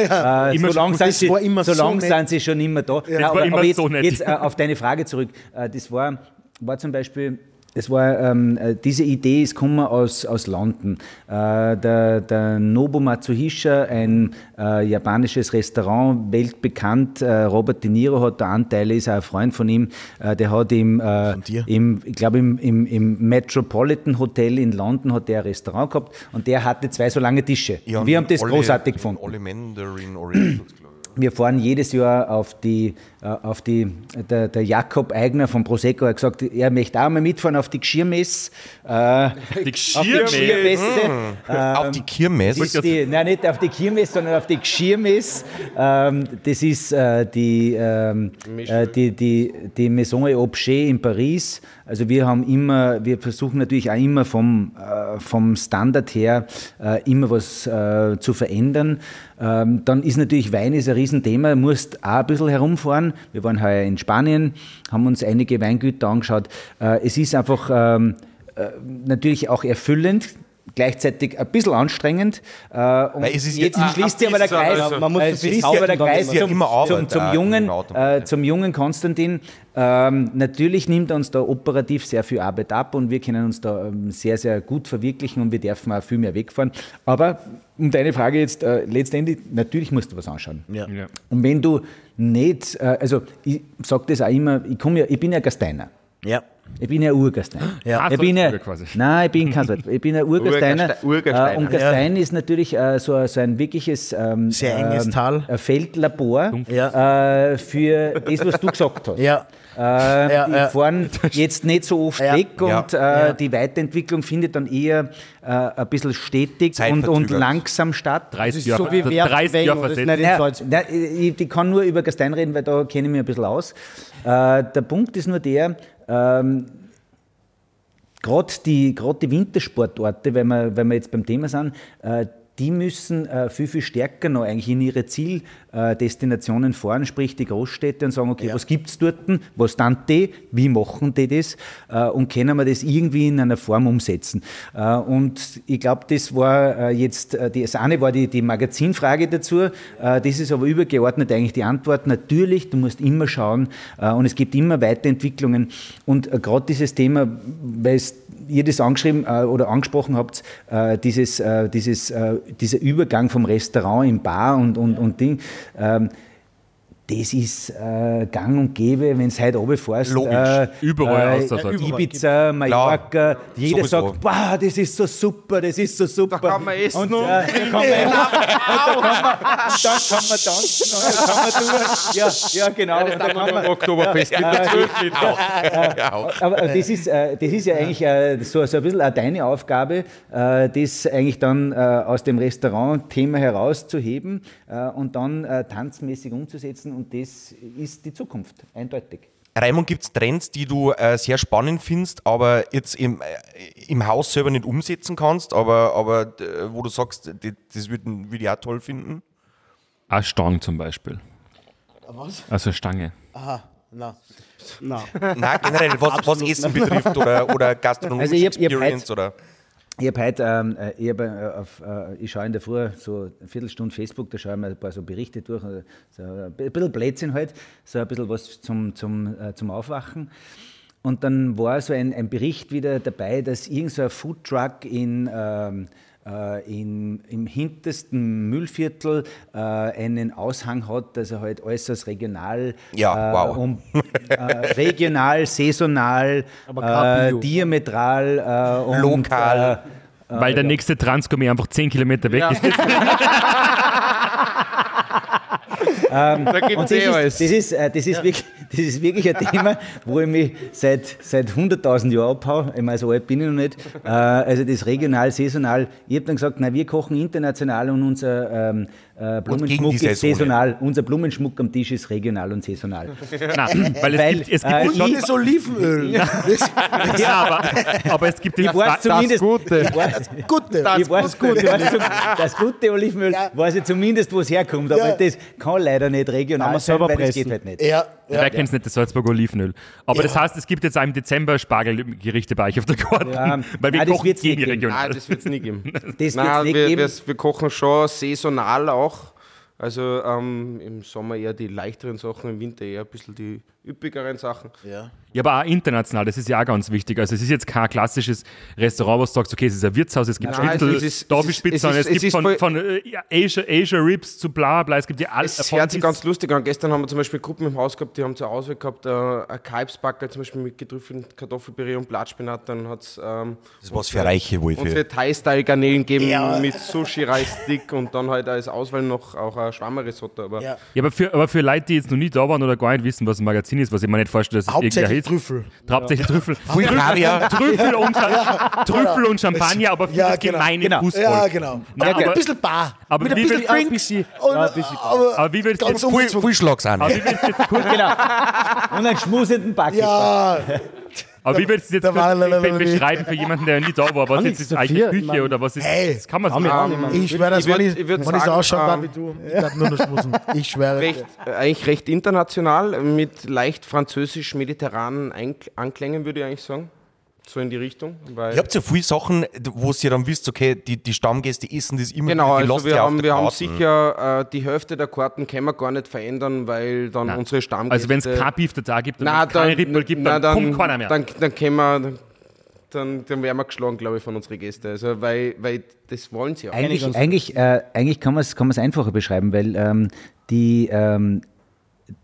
Äh, Immer so lange sind, das sie, immer so so lang sind sie schon nicht mehr da. Ja, war aber, immer aber jetzt, so nett. jetzt äh, auf deine Frage zurück. Äh, das war, war zum Beispiel das war, ähm, äh, diese Idee ist gekommen aus, aus London. Äh, der, der Nobu Matsuhisha, ein äh, japanisches Restaurant, weltbekannt. Äh, Robert De Niro hat da Anteile, ist auch ein Freund von ihm. Äh, der hat im, äh, im ich glaube, im, im, im Metropolitan Hotel in London hat der ein Restaurant gehabt und der hatte zwei so lange Tische. Ja, und wir haben das alle- großartig gefunden. Alle Mandarin Orientals, glaube ich. Wir fahren jedes Jahr auf die, auf die der, der Jakob Eigner von Prosecco hat gesagt, er möchte auch mal mitfahren auf die Geschirrmesse. Äh, Die auf die Geschirrmesse. Geschirrmesse. Auf die Kirmes. Das ist die, nein, nicht auf die Kirmes, sondern auf die Geschirmes. Ähm, das ist äh, die, ähm, äh, die, die, die Maison et Objet in Paris. Also wir haben immer, wir versuchen natürlich auch immer vom, äh, vom Standard her äh, immer was äh, zu verändern. Ähm, dann ist natürlich Wein ist ein Riesenthema, du musst auch ein bisschen herumfahren. Wir waren heuer in Spanien, haben uns einige Weingüter angeschaut. Äh, es ist einfach ähm, äh, natürlich auch erfüllend, gleichzeitig ein bisschen anstrengend. Äh, und ist jetzt jetzt- schließt sich aber der Ah, Kreis. also- Man muss äh, schließt aber der Kreis zum, zum, zum, äh, jungen, im Auto. äh, zum jungen Konstantin. Ähm, natürlich nimmt er uns da operativ sehr viel Arbeit ab und wir können uns da ähm, sehr, sehr gut verwirklichen und wir dürfen auch viel mehr wegfahren. Aber um deine Frage jetzt äh, letztendlich, natürlich musst du was anschauen. Ja. Ja. Und wenn du nicht, äh, also ich sage das auch immer, ich, komm ja, ich bin ja Gasteiner. Ja. Ich bin ja Urgastein. Ja. Ich bin ja, quasi. nein, ich bin kein Salzburger. Ich bin ein *laughs* Urgasteiner. Urgaste- Urgasteiner. Äh, und Gastein ist natürlich äh, so, so ein wirkliches ähm, Sehr enges ähm, Tal. ein Feldlabor Ja. äh, für das, was du gesagt hast. Ja. Äh, Ja, die ja. fahren *laughs* jetzt nicht so oft Ja. weg und Ja. Äh, die Weiterentwicklung findet dann eher äh, ein bisschen stetig und, und langsam statt. 30 ist Jahre, so wie ver- Wert 30 Weng, Jahre oder? Das ist versetzt. nicht in Ja, Salzburg. na, ich, ich kann nur über Gastein reden, weil da kenne ich mich ein bisschen aus. Äh, der Punkt ist nur der, ähm, gerade die, grad die Wintersportorte, wenn wir, wenn wir jetzt beim Thema sind, äh, die müssen äh, viel, viel stärker noch eigentlich in ihre Zieldestinationen fahren, sprich die Großstädte und sagen, okay, was gibt es dort, was dann die, wie machen die das? Äh, und können wir das irgendwie in einer Form umsetzen. Äh, und ich glaube, das war äh, jetzt, äh, die- das eine war die, die Magazinfrage dazu, äh, das ist aber übergeordnet eigentlich die Antwort. Natürlich, du musst immer schauen äh, und es gibt immer Weiterentwicklungen. Und äh, gerade dieses Thema, weil es ihr das angeschrieben äh, oder angesprochen habt, äh, dieses, äh, dieses, äh, dieser Übergang vom Restaurant in Bar und, und, und Ding, ähm, das ist äh, gang und gäbe, wenn es heute runterfährst. Logisch. Äh, Überall äh, aus der Stadt. Ibiza, Mallorca, jeder Sowieso. sagt, wow, das ist so super, das ist so super. Da kann man essen und, und- äh, da kann man *laughs* essen. und da kann man, dann kann man tanzen und dann kann man tun. Ja, ja genau. und dann kann man, Oktoberfest mit der 12 Liter. aber das ist, äh, das ist ja eigentlich äh, so, so ein bisschen auch deine Aufgabe, äh, das eigentlich dann äh, aus dem Restaurant-Thema herauszuheben äh, und dann äh, tanzmäßig umzusetzen und das ist die Zukunft, eindeutig. Raimund, gibt es Trends, die du äh, sehr spannend findest, aber jetzt im, äh, im Haus selber nicht umsetzen kannst, aber, aber äh, wo du sagst, die, das würde ich auch toll finden? Eine Stange zum Beispiel. Was? Also eine Stange. Aha, na. Nein. Nein, generell, was, was Essen betrifft oder, oder *laughs* gastronomische Also ich hab- ich hab Experience heute- oder. Ich habe heute, ähm, äh, ich, hab, äh, auf, äh, ich schaue in der Früh so eine Viertelstunde Facebook, da schaue ich mir ein paar so Berichte durch, äh, so ein bisschen Blödsinn halt, so ein bisschen was zum, zum, äh, zum Aufwachen. Und dann war so ein, ein Bericht wieder dabei, dass irgendein so Foodtruck in, ähm, äh, in, im hintersten Müllviertel äh, einen Aushang hat, dass er halt äußerst regional, Ja, äh, wow. um, äh, regional, saisonal, äh, diametral äh, und, Lokal. Äh, Weil der nächste Transgourmet einfach 10 Kilometer weg ist. *laughs* *laughs* *laughs* Da Und gibt das es eh ist, alles. das, ist, äh, das, ist wirklich, das ist wirklich ein Thema, wo ich mich seit, seit 100.000 Jahren abhaue. Ich meine, so alt bin ich noch nicht. Äh, also das regional, saisonal. Ich habe dann gesagt, nein, wir kochen international und unser ähm, äh, Blumenschmuck ist Saison, saisonal. Unser Blumenschmuck am Tisch ist regional und saisonal. *laughs* Nein, weil es Weil, gibt, es gibt äh, *laughs* ja schon, Das Olivenöl. Das ja, aber, aber es gibt Ich ja weiß zumindest, Gute. Ich weiß, Gute. ich weiß, weiß, zum- das gute Olivenöl weiß ich zumindest, wo es herkommt. Aber Ja. das kann leider nicht regional man sein, weil das pressen. geht halt nicht. Ja, Wer ja. kennt es nicht, das Salzburger Olivenöl. Aber das heißt, es gibt jetzt auch im Dezember Spargelgerichte bei euch auf der Karte. Ja, *laughs* weil wir nein, das kochen nicht gegen geben. regional. Nein, das wird es nie geben. *laughs* Das wird's Nein, nicht wir, geben. wir, wir kochen schon saisonal auch. Also ähm, im Sommer eher die leichteren Sachen, im Winter eher ein bisschen die üppigeren Sachen. ja. Ja, aber auch international, das ist ja auch ganz wichtig. Also es ist jetzt kein klassisches Restaurant, wo du sagst, okay, es ist ein Wirtshaus, es gibt Schnitzel, es ist- Tafelspitze, es es es gibt ist von, von äh, Asia, Asia Ribs zu bla bla, es gibt ja alles. Es hört sich ganz lustig an. Gestern haben wir zum Beispiel Gruppen im Haus gehabt, die haben zur Auswahl gehabt, äh, ein Kalbsbackel zum Beispiel mit getrüffelten Kartoffelpüree und Blattspinat. Dann hat es ähm, Das für Reiche, wohl unsere für. Thai-Style-Garnelen gegeben Ja. mit Sushi-Reisstick und dann halt als Auswahl noch auch ein Schwammerrisotto. Aber Ja. Ja, aber für, aber für Leute, die jetzt noch nie da waren oder gar nicht wissen, was ein Magazin ist, was ich mir nicht vorstelle, dass es irgendwer ist. Trüffel. *laughs* Hauptsächlich Trüffel. Viel Kaviar. Trüffel und, Trüffel und Champagner, aber für Ja, das genau. gemeine Genau. Fußvolk. Ja, genau. Nein, ja, aber- ein bisschen Bar. aber mit ein wie bisschen will- Ja, ein Drinks. bisschen- und, ja, ein bisschen aber, Aber wie würdest du jetzt- Schlag sind. Aber wie würdest du jetzt Genau. Und einen schmusenden Back. Ja, aber wie würdest du jetzt kurz beschreiben für jemanden, der nie da war? Was jetzt ist eigentlich dafür, Küche oder was ist Hey. das? Kann man mehr. ich schwöre, dass wenn ich, so sagen, ausschaue ähm, wie du, ich darf nur noch schmusen. Ich schwöre. eigentlich recht international, mit leicht französisch-mediterranen Anklängen, würde ich eigentlich sagen. So in die Richtung. Weil Ihr habt ja viele Sachen, wo ihr dann wisst, okay, die, die Stammgäste essen das immer Genau, wieder, die also wir haben, wir haben sicher äh, die Hälfte der Karten können wir gar nicht verändern, weil dann Nein. unsere Stammgäste... Also wenn es kein Beef da gibt und Nein, wenn's keine Rippel gibt, dann, nein, kommt keiner mehr. Dann, dann können wir... Dann, dann, dann werden wir geschlagen, glaube ich, von unseren Gästen. Also, weil, weil das wollen sie auch. Eigentlich, eigentlich, äh, eigentlich kann man es kann man's einfacher beschreiben, weil ähm, die, ähm,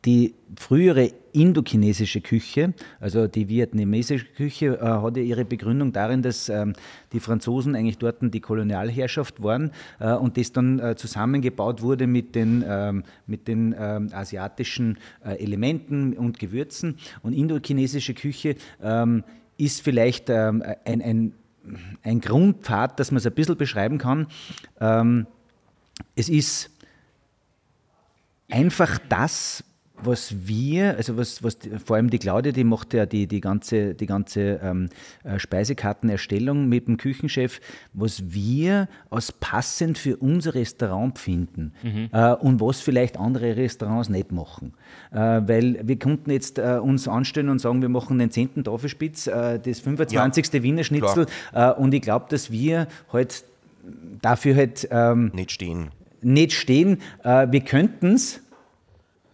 die frühere indochinesische Küche, also die vietnamesische Küche, äh, hat ja ihre Begründung darin, dass ähm, die Franzosen eigentlich dort die Kolonialherrschaft waren äh, und das dann äh, zusammengebaut wurde mit den, ähm, mit den ähm, asiatischen äh, Elementen und Gewürzen. Und indochinesische Küche ähm, ist vielleicht ähm, ein, ein, ein Grundpfad, dass man es ein bisschen beschreiben kann. Ähm, es ist einfach das, was wir, also was, was vor allem die Claudia, die macht ja die, die ganze, die ganze ähm, äh, Speisekartenerstellung mit dem Küchenchef, was wir als passend für unser Restaurant finden Mhm. äh, und was vielleicht andere Restaurants nicht machen. Äh, weil wir konnten jetzt äh, uns anstellen und sagen, wir machen den 10. Tafelspitz, äh, das 25. Wiener Schnitzel äh, und ich glaube, dass wir halt dafür halt ähm, Nicht stehen. nicht stehen. Wir könnten es,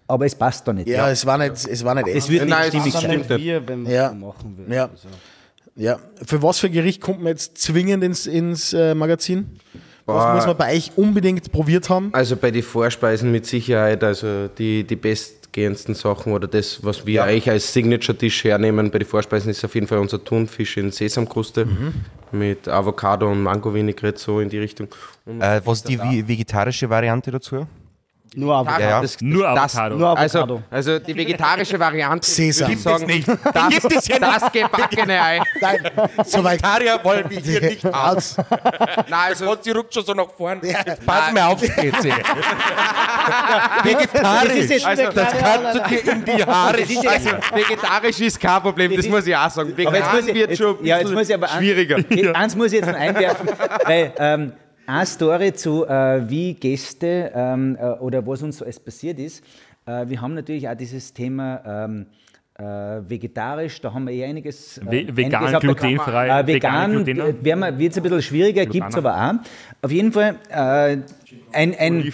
aber es passt da nicht. Ja, es war nicht, es war nicht echt. Es wird Nein, nicht stimmig es sein. wir, wenn Ja. machen würden. Ja. Also. Ja. Für was für Gericht kommt man jetzt zwingend ins, ins äh, Magazin? Was muss man bei euch unbedingt probiert haben? Also bei den Vorspeisen mit Sicherheit, also die, die bestgehendsten Sachen oder das, was wir eigentlich als Signature-Tisch hernehmen bei den Vorspeisen, ist auf jeden Fall unser Thunfisch in Sesamkruste mit Avocado und Mango-Vinaigrette, so in die Richtung. Äh, was ist die ve- vegetarische Variante dazu? Nur Avocado. Ja, ja. das, Nur das, Avocado. Nur Also, Avocado. also die vegetarische Variante, würde ich sagen, nicht. das, Gibt es ja nicht. das gebackene Ei. Nein, soweit. Vegetarier wollen wir hier nicht. *laughs* Aus. Nein, also, Und sie ruckt schon so nach vorne. Jetzt pass mir auf, PC. *laughs* Vegetarisch. jetzt Also, das kannst du dir in die Haare also vegetarisch ist kein Problem, das muss ich auch sagen. Aber jetzt muss Vegan ich, wird jetzt, schon ein ja, jetzt muss ich aber schwieriger. Ein, Eins muss ich jetzt noch einwerfen, *laughs* weil ähm, eine Story zu, äh, wie Gäste ähm, äh, oder was uns so alles passiert ist. Äh, wir haben natürlich auch dieses Thema ähm, äh, vegetarisch, da haben wir eh einiges. Äh, Ve- vegan, einiges glutenfrei, Äh, vegan, vegan wird es ein bisschen schwieriger, gibt es aber auch. Auf jeden Fall äh, ein, ein,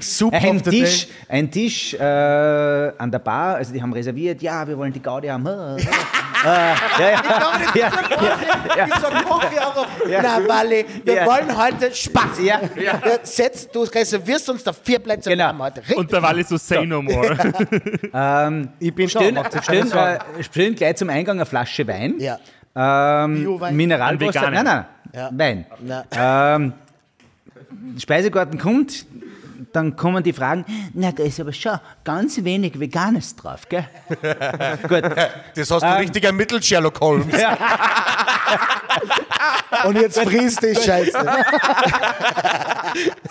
Super *laughs* ein auf der Tisch, ein Tisch äh, an der Bar, also die haben reserviert, ja, wir wollen die Gaudi haben. *laughs* äh, ja, ja, ja, ja, Na, Wally, wir Ja. wollen heute Spaß. Ja. Ja, Setz, du reservierst uns da vier Plätze Genau. wir haben heute. Richtig. Und war ich so, say no more. *laughs* Ich bin stellen, keine äh, stellen gleich zum Eingang eine Flasche Wein. Ja. Ähm, Bio-Wein? Mineralwasser. Nein, nein, Ja. Wein. Ähm, Speisegarten kommt, dann kommen die Fragen, na, da ist aber schon ganz wenig Veganes drauf, gell? *laughs* Gut. Das hast du richtig ermittelt, Sherlock Holmes. *laughs* Und jetzt frisst die Scheiße. *laughs*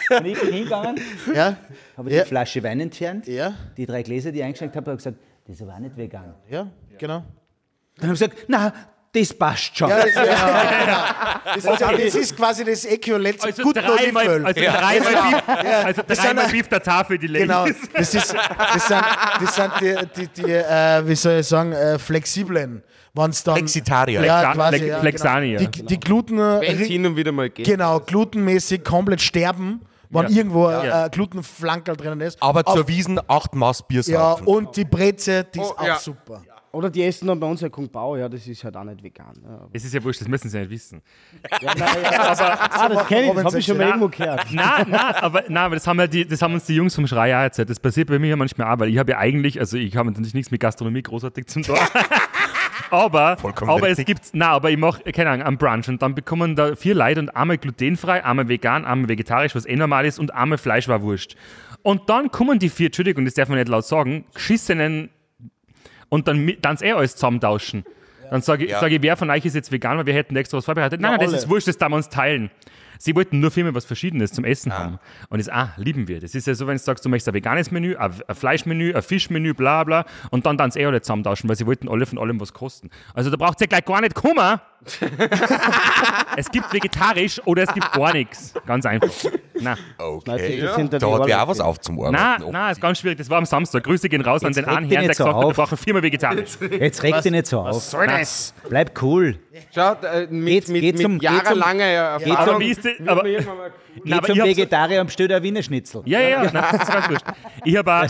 Bin ich bin hingegangen, Ja, habe Ja. die Flasche Wein entfernt, ja, die drei Gläser, die ich eingeschenkt habe, habe gesagt, das ist aber auch nicht vegan. ja, genau. Dann habe ich gesagt, na, das passt schon. Ja, das, ja, *laughs* genau. das, ist, das ist quasi das Äquivalent zum Also guten dreimal, Olivenöl. also dreimal Beef, also Das sind dreimal Beef der Tafel, die Ladies. Genau, das, ist, das sind, das sind die, die, die äh, wie soll ich sagen, äh, flexiblen. Wenn's dann, Flexitarier. Ja, quasi, Flex- ja, Flexanier. Genau. Die, die Gluten, Wenn es hin und wieder mal geht. genau, glutenmäßig komplett sterben, wenn Ja. irgendwo Ja. äh, Glutenflankerl drinnen ist. Aber zur Wiesen acht Maß Bier Ja, und die Breze, die ist Oh, auch ja. super. Oder die essen dann bei uns ja Kung Pao, ja, das ist halt auch nicht vegan. Ja, Es ist ja wurscht, das müssen sie nicht wissen. ja, nein, ja, *laughs* aber, ah, das kenne ich, das habe ich schon mal irgendwo gehört. *laughs* Nein, nein, aber, nein, aber das, haben ja die, das haben uns die Jungs vom Schrei auch erzählt. Das passiert bei mir ja manchmal auch, weil ich habe ja eigentlich, also ich habe natürlich nichts mit Gastronomie großartig zum tun. *laughs* aber, Vollkommen aber es gibt, nein, aber ich mache, keine Ahnung, einen Brunch und dann bekommen da vier Leute und einmal glutenfrei, einmal vegan, einmal vegetarisch, was eh normal ist und einmal Fleisch war wurscht. Und dann kommen die vier, Entschuldigung, das darf man nicht laut sagen, geschissenen und dann mi- dann eh alles zusammentauschen. Dann sage ich, Ja. sag ich, wer von euch ist jetzt vegan, weil wir hätten extra was vorbereitet. Nein, nein, das ist wurscht, das darf man uns teilen. Sie wollten nur Firmen was Verschiedenes zum Essen haben. Und das, ah, lieben wir. Das ist ja so, wenn du sagst, du möchtest ein veganes Menü, ein, Fleischmenü, ein Fischmenü, bla bla, und dann dann eh alle zusammentauschen, weil sie wollten alle von allem was kosten. Also da braucht ihr gleich gar nicht kommen. *laughs* es gibt vegetarisch oder es gibt gar nichts. Ganz einfach. Nein. Okay. ja Da hat wer Orte. was aufzuarbeiten. Nein, nein, ist ganz schwierig. Das war am Samstag. Grüße gehen raus Jetzt an den einen Herrn, der gesagt hat, wir auf. brauchen viermal vegetarisch. Jetzt reg dich nicht so auf. soll das? Bleib cool. Schaut, äh, mit, Geht's- mit, geht's mit um- jahrelanger Erfahrung. Aber wie ist das? Aber, Geh aber zum Vegetarier dir ein Wiener Schnitzel. Ja, ja, ja, nein, das ist ganz wurscht. Ich habe eine auch,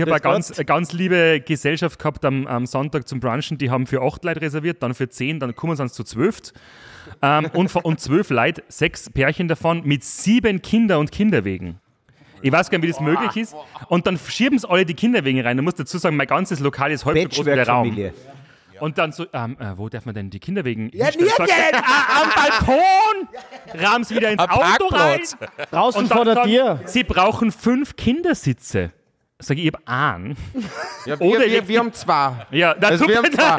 hab ganz, ganz liebe Gesellschaft gehabt am, am Sonntag zum Brunchen. Die haben für acht Leute reserviert, dann für zehn, dann kommen sie uns zu zwölf. Ähm, und, und zwölf Leute, sechs Pärchen davon mit sieben Kinder und Kinderwegen. Ich weiß gar nicht, wie das möglich ist. Und dann schieben sie alle die Kinderwegen rein. Du musst dazu sagen, mein ganzes Lokal ist halb so groß wie der Raum. Patchwork-Familie. Und dann so, ähm, äh, wo darf man denn die Kinderwegen Ja, er, ah, am Balkon! *laughs* Rahmen sie wieder ins Am Auto rein. Parkplatz. Draußen Und vor der Tür. sie brauchen fünf Kindersitze. Sag ich, ich hab einen. *laughs* Ja, wir, Oder wir, wir haben zwei. Ja, na, Also wir haben super.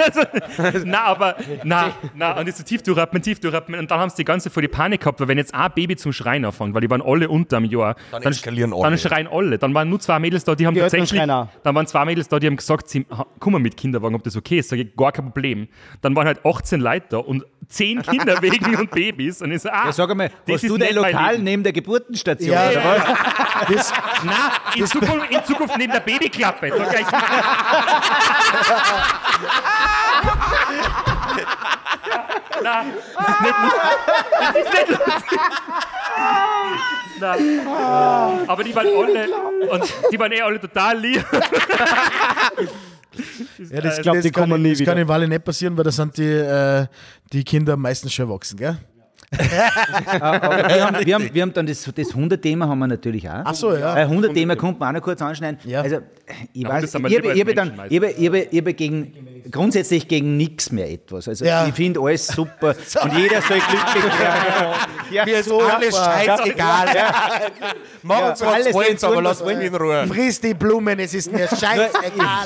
*laughs* na, aber, na, na, und jetzt so tief durchatmen, tief durchatmen. Und dann haben sie die ganze vor die Panik gehabt, weil wenn jetzt ein Baby zum Schreien anfängt, weil die waren alle unter einem Jahr, Dann eskalieren alle. Dann schreien alle. Dann waren nur zwei Mädels da, die haben Die tatsächlich, schreien auch. dann waren zwei Mädels da, die haben gesagt, sie kommen mit Kinderwagen, ob das okay ist. Sag ich, gar kein Problem. Dann waren halt 18 Leute da und 10 *laughs* Kinderwegen und Babys. Und ich so, ah, Ja, sag einmal, das hast ist du dein Lokal neben der Geburtenstation? Ja, oder was? Das, Na, in Zukunft, in Zukunft neben der Babyklappe. Sag ich, Na, das ist nicht lustig. Das ist nicht lustig. Na. Aber die waren alle, und die waren eh alle total lieb. ja, das, Ich glaub, das die kann, kommen nie das kann wieder. in Walle nicht passieren, weil da sind die, äh, die Kinder meistens schon erwachsen, gell? *laughs* Aber wir haben, wir haben, wir haben dann das, das Hundethema haben wir natürlich auch. Ach so, ja. Äh, Hundethema kommt man auch noch kurz anschneiden. Ja. Also, ich Ja, weiß, ich habe ich als dann, ich habe, ich habe, ich habe gegen, grundsätzlich gegen nichts mehr etwas. Also Ja. ich finde alles super *laughs* und jeder soll glücklich *laughs* werden. Ja, Mir ist so alles scheißegal. Mach Ja, uns was alles wollen, aber lass mich in Ruhe. Friss die Blumen, es ist mir scheißegal.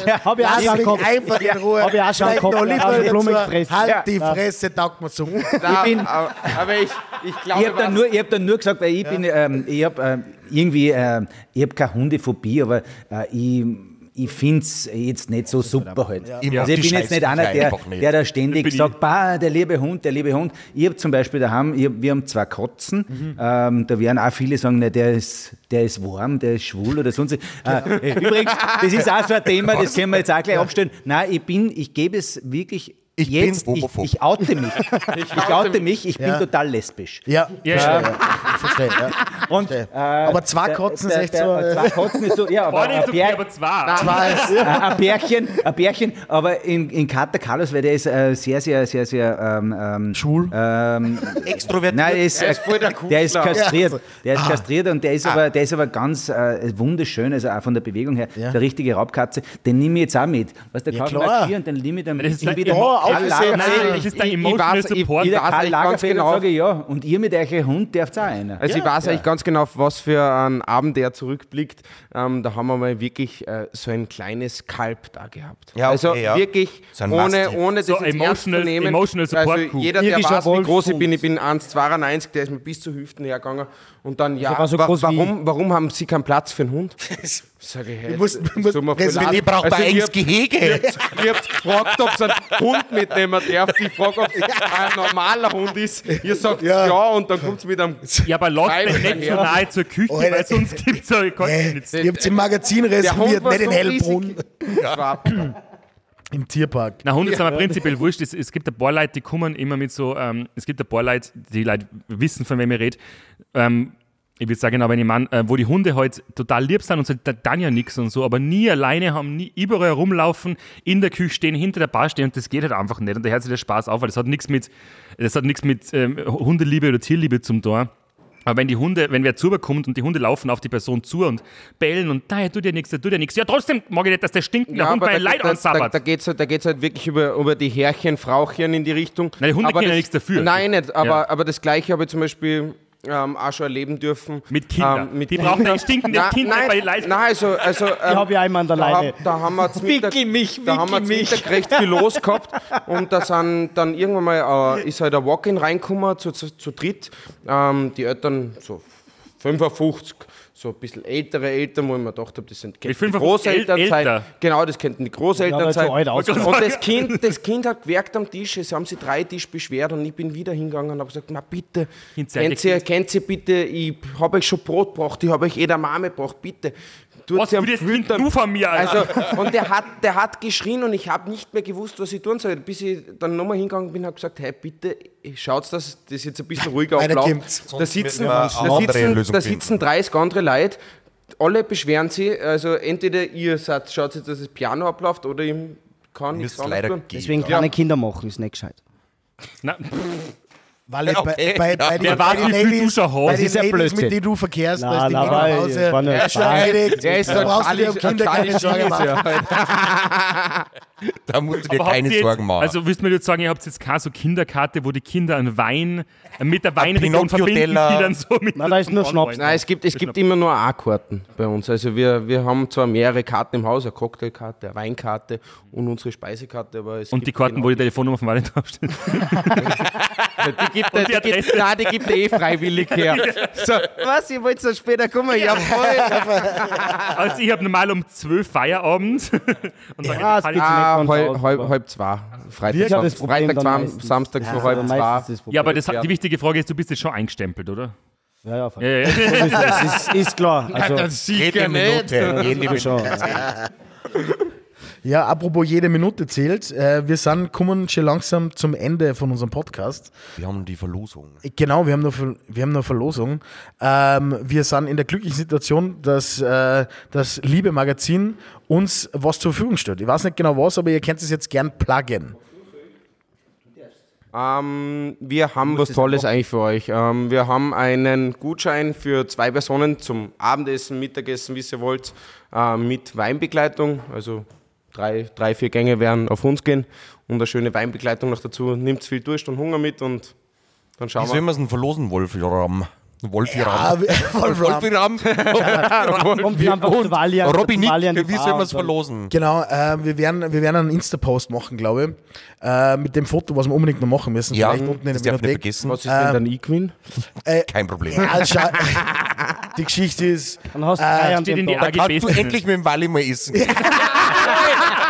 Ja, hab ich auch Lass mich gehabt. einfach in Ruhe. Hab ich auch schon gehabt. Halt die Fresse, taugt mir zu. Da, bin- aber, aber ich, ich glaube, Ich habe dann, nur- ich hab dann nur gesagt, weil ich bin, ähm, ich habe ähm, irgendwie, ähm, ich habe keine Hundephobie, aber äh, ich, ich finde es jetzt nicht so super halt. Ich mag Also ich bin jetzt nicht einer, der, nicht. der da ständig sagt, bah, der liebe Hund, der liebe Hund. Ich habe zum Beispiel daheim, ich hab, wir haben zwei Katzen, Mhm. ähm, da werden auch viele sagen, ne, der, ist, der ist warm, der ist schwul oder sonst. Äh, *laughs* übrigens, das ist auch so ein Thema, das können wir jetzt auch gleich abstellen. Nein, ich bin, ich gebe es wirklich Ich bin jetzt, ich, homophob. ich oute mich. *laughs* Ich oute mich, ich bin Ja. total lesbisch. Ja, Ja. verstehe. Ja. Ich verstehe ja. *laughs* Und, Verstehe. äh, Aber zwei Kotzen ist der- echt so. Zwei Äh, Kotzen ist so, ja, *laughs* aber ein, okay, Bär, aber zwei. zwei ist, äh, ein Bärchen, ein Bärchen, aber in, in Kater Carlos, weil der ist äh, sehr, sehr, sehr, sehr ähm, ähm, Schwul? Ähm, Extrovertiert. Nein, der ist, Er ist voll der der ist kastriert. Der ist kastriert und der ist, aber, der ist aber ganz äh, wunderschön, also auch von der Bewegung her. Ja. Der richtige Raubkatze, den nehme ich jetzt auch mit. Weißt, der Ja, kauft klar. mir und dann nehme ich dann Das ist mit aufgesetzt. Nein, das ist der Ich- ich Emotional weiß- ich- Support. Ich, weiß Karl eigentlich ganz Lagerfeld genau. sage ich ja. Und ihr mit euch Hund dürft auch einer. Also ich weiß eigentlich ganz genau, auf was für einen Abend der zurückblickt. Ähm, da haben wir mal wirklich äh, so ein kleines Kalb da gehabt. Ja, okay, also ja. wirklich So ohne, ohne das So emotional- zu nehmen. emotional support also jeder, der Irischer weiß, wie groß ich bin, ich bin 1,92, der ist mir bis zu Hüften hergegangen. Und dann, ja, Sogar so wa warum, warum haben Sie keinen Platz für einen Hund? *laughs* Sag ich, hey, Du musst- das du musst- tut mir voll Präsident, leid. Ich brauche Also ein ich eigenes Gehege. *laughs* ich hab gefragt, ob sie einen Hund mitnehmen darf. Ich frage, ob es ein normaler Hund ist. Ihr sagt ja, Ja. und dann kommt es mit einem. Ja, aber euch nicht so ja. nahe zur Küche, Alter. weil sonst gibt es ja gar nichts. ihr habt im Magazin reserviert, nicht in so Hellbrunn. riesig. Im Tierpark. Na, Hunde sind mir prinzipiell wurscht. Es, es gibt ein paar Leute, die kommen immer mit so, ähm, es gibt ein paar Leute, die Leute wissen, von wem ich rede. Ähm, ich würde sagen, aber ich meine, äh, wo die Hunde halt total lieb sind und so, da dann ja nichts und so, aber nie alleine haben, nie überall rumlaufen, in der Küche stehen, hinter der Bar stehen und das geht halt einfach nicht. Und da hört sich der Spaß auf, weil das hat nichts mit, das hat nichts mit ähm, Hundeliebe oder Tierliebe zum Tor. Aber wenn die Hunde, wenn wer zubekommt und die Hunde laufen auf die Person zu und bellen und nein, tu dir nichts, tu dir nichts. Ja, trotzdem mag ich nicht, dass der stinkende Hund aber bei da, Leid da, da, ansabbert. da geht es halt, da geht's halt wirklich über, über die Herrchen, Frauchen in die Richtung. Nein, die Hunde Aber können ja das- nichts dafür. Nein, nicht. Aber, Ja. aber das Gleiche habe ich zum Beispiel ähm, auch schon erleben dürfen. Mit Kindern. Ähm, mit die brauchen ein stinkendes Nein, Kind nein, bei Leid. nein, also, also ähm, ich einmal an der da, Leine. hab- da haben wir zum Mittag, mich, da haben wir wickel zum mich. Mittag recht viel los gehabt und da sind dann irgendwann mal äh, ist halt ein Walk-in reingekommen zu, zu, zu dritt. Ähm, die Eltern so 55, so ein bisschen ältere Eltern, wo ich mir gedacht habe, das sind die 55 Großeltern äl-? Genau, das könnten die Großeltern Ja, so und das *laughs* kind, das kind hat gewerkt am Tisch, es haben sich drei Tisch beschwert und ich bin wieder hingegangen und habe gesagt, na bitte, kennt ihr, kennt ihr bitte, ich habe euch schon Brot gebracht, ich habe euch eh der Mame gebracht, bitte. Tut Was sie am Füttern. du von mir, Alter? Also, und der hat, der hat geschrien und ich habe nicht mehr gewusst, was ich tun soll. Bis ich dann nochmal hingegangen bin und habe gesagt, hey, bitte, schaut, dass das jetzt ein bisschen ruhiger abläuft. Da sitzen, da, sitzen, da sitzen 30 andere Leute, alle beschweren sich, also entweder ihr seid, schaut jetzt, dass das Piano abläuft oder ich kann nichts leider tun. gehen. Deswegen keine Kinder machen, ist nicht gescheit. Na, Weil ich Okay, bei, bei, ja. bei, den- bei den Ladies, bei Das den ist ja Ladies, mit denen du verkehrst, Na, da ist die na, nach Hause. Er erledigt. Der ist da brauchst du dir um Kinder keine Sorgen machen. *laughs* *laughs* Da musst du dir Aber keine jetzt, Sorgen machen. Also willst du mir jetzt sagen, ihr habt jetzt keine so Kinderkarte, wo die Kinder einen Wein äh, mit der Weinregion verbinden, die dann so mit Nein, da ist nur Schnaps. Nein, es gibt, es gibt immer nur A-Karten bei uns. Also wir, wir haben zwar mehrere Karten im Haus, eine Cocktailkarte, eine Weinkarte und unsere Speisekarte, aber es Und gibt die Karten, genau wo die Telefonnummer von Valentin draufsteht. *laughs* die gibt, Und die die gibt, nein, die gibt er eh freiwillig her. *laughs* So, was, ihr wollt so später kommen? Ja, voll. Also ich habe normal um 12 Feierabend. Und dann Ja, geht ganz halb, halb, halb zwei. Freitag, das Problem Freitag zwei, meistens. Samstag so Ja, halb aber zwei. das ja, aber das, die wichtige Frage ist, du bist jetzt schon eingestempelt, oder? Ja, ja. Ja, ja. Das ist, ist klar. Also, jede Minute, jede Minute. Ja, apropos jede Minute zählt. Äh, wir sind, kommen schon langsam zum Ende von unserem Podcast. Wir haben die Verlosung. Genau, wir haben noch, wir haben noch Verlosung. Ähm, wir sind in der glücklichen Situation, dass äh, das liebe Magazin uns was zur Verfügung stellt. Ich weiß nicht genau was, aber ihr könnt es jetzt gern pluggen. Ähm, wir haben was Tolles eigentlich für euch. Ähm, wir haben einen Gutschein für zwei Personen zum Abendessen, Mittagessen, wie ihr wollt, äh, mit Weinbegleitung. Also drei, drei, vier Gänge werden auf uns gehen und eine schöne Weinbegleitung noch dazu. Nimmt viel Durst und Hunger mit und dann Wie schauen soll wir. man es denn verlosen, Wolfram? Wolfram. Wir- *laughs* Wolfram. Wolfram. Kommt einfach zu Valiant. Robin Nick, wie Bar soll man und es verlosen? Genau, äh, wir, werden, wir werden einen Insta-Post machen, glaube ich. Äh, mit dem Foto, was wir unbedingt noch machen müssen. Ja, Vielleicht unten in das der darf nicht vergessen. Was ist denn dann E-Queen? Kein Problem. Ja, *laughs* schau, *laughs* die Geschichte ist, Dann hast du drei an steht in die Tag. AGBs. Kannst du endlich mit dem Wally mal essen?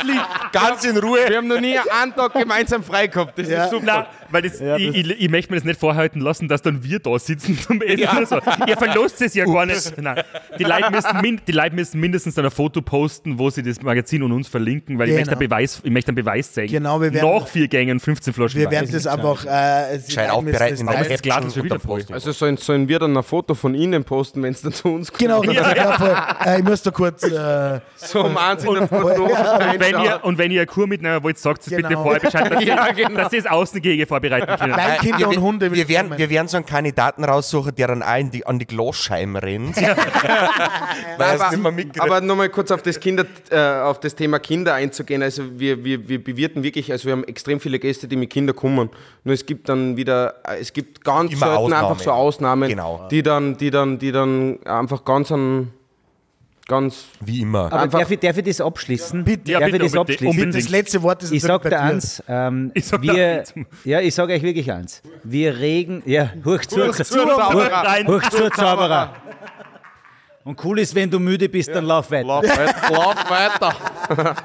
Endlich! Ganz in Ruhe. Wir haben noch nie einen Tag gemeinsam frei gehabt. Das Ja. ist super. Nein, weil das, Ja, ich, das- ich, ich möchte mir das nicht vorhalten lassen, dass dann wir da sitzen zum Essen. oder So. Ihr verlost es ja gar nicht. Nein. Die, Leute müssen min, die Leute müssen mindestens dann ein Foto posten, wo sie das Magazin und uns verlinken, weil ich, Genau. möchte einen Beweis, ich möchte einen Beweis zeigen. Genau, wir werden- Nach vier Gängen 15 Flaschen wir werden das einfach äh, Gescheit aufbereiten das Glas ist schon wieder posten. Also sollen, sollen wir dann ein Foto von Ihnen posten, wenn es dann zu uns kommt? Genau, dann *laughs* ja, voll. Äh, ich muss da kurz. Äh, So um eins in der Foto. Und wenn, ihr, und wenn ihr eine Kur mitnehmen wollt, sagt es Genau. bitte vorher Bescheid, dass, *laughs* Ja, ihr, genau. dass ihr das Außengehege vorbereiten *laughs* können. Nein, Kinder wir, und Hunde. Wir werden, wir werden so einen Kandidaten raussuchen, der dann auch in die, an die Glasscheiben rennt. *laughs* Weil er es nicht mehr mitkriegt. Aber nochmal kurz auf das, Kinder, äh, auf das Thema Kinder einzugehen. Also wir, wir, wir bewirten wirklich, also wir haben extrem viele Gäste, die mit Kindern kommen. Nur es gibt dann wieder, äh, es gibt ganz Immer selten Ausnahmen. einfach so Ausnahmen, Genau. die dann, die dann, die dann einfach ganz an, ganz Wie immer. Aber darf ich, darf ich das abschließen? Bitte. Ja, darf bitte, ich das abschließen? unbedingt. das letzte Wort ist Ich sag bei dir eins, ähm, Ich sag dir wir, eins. ja, ich sage euch wirklich eins. Wir regen, ja, hoch zu, zu, Zauberer. Hoch zu Zauberer. Und cool ist, wenn du müde bist, dann lauf weiter. Lauf weiter. Lauf weiter.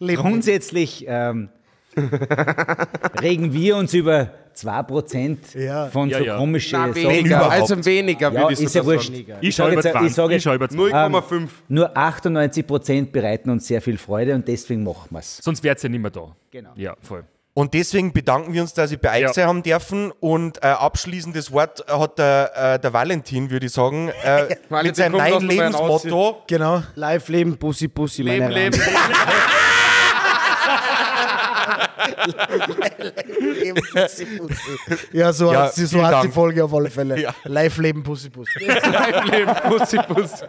Grundsätzlich ähm, *laughs* regen wir uns über 2% Ja. von Ja, so ja. komischen Nein, Sachen. weniger, also weniger, Ja, würde ich ist ja wurscht. sagen. Ich sag schaue über jetzt, 20. ich sage 20. 0,5. nur 98% bereiten uns sehr viel Freude und deswegen machen wir es. Sonst wärt ihr ja nicht mehr da. Genau. Ja, voll. Und deswegen bedanken wir uns, dass ich bei euch Ja. sein haben dürfen. Und äh, abschließendes Wort hat der, äh, der Valentin, würde ich sagen, äh, *laughs* mit seinem neuen Lebensmotto. Genau. Live leben, Bussi, Bussi, Leben, meine *laughs* leben. Ja, so, Ja, hat, sie, so hat die. Folge auf alle Fälle. Ja. Live leben, Pussy Pussy. *laughs* Live leben. Pussy, Pussy.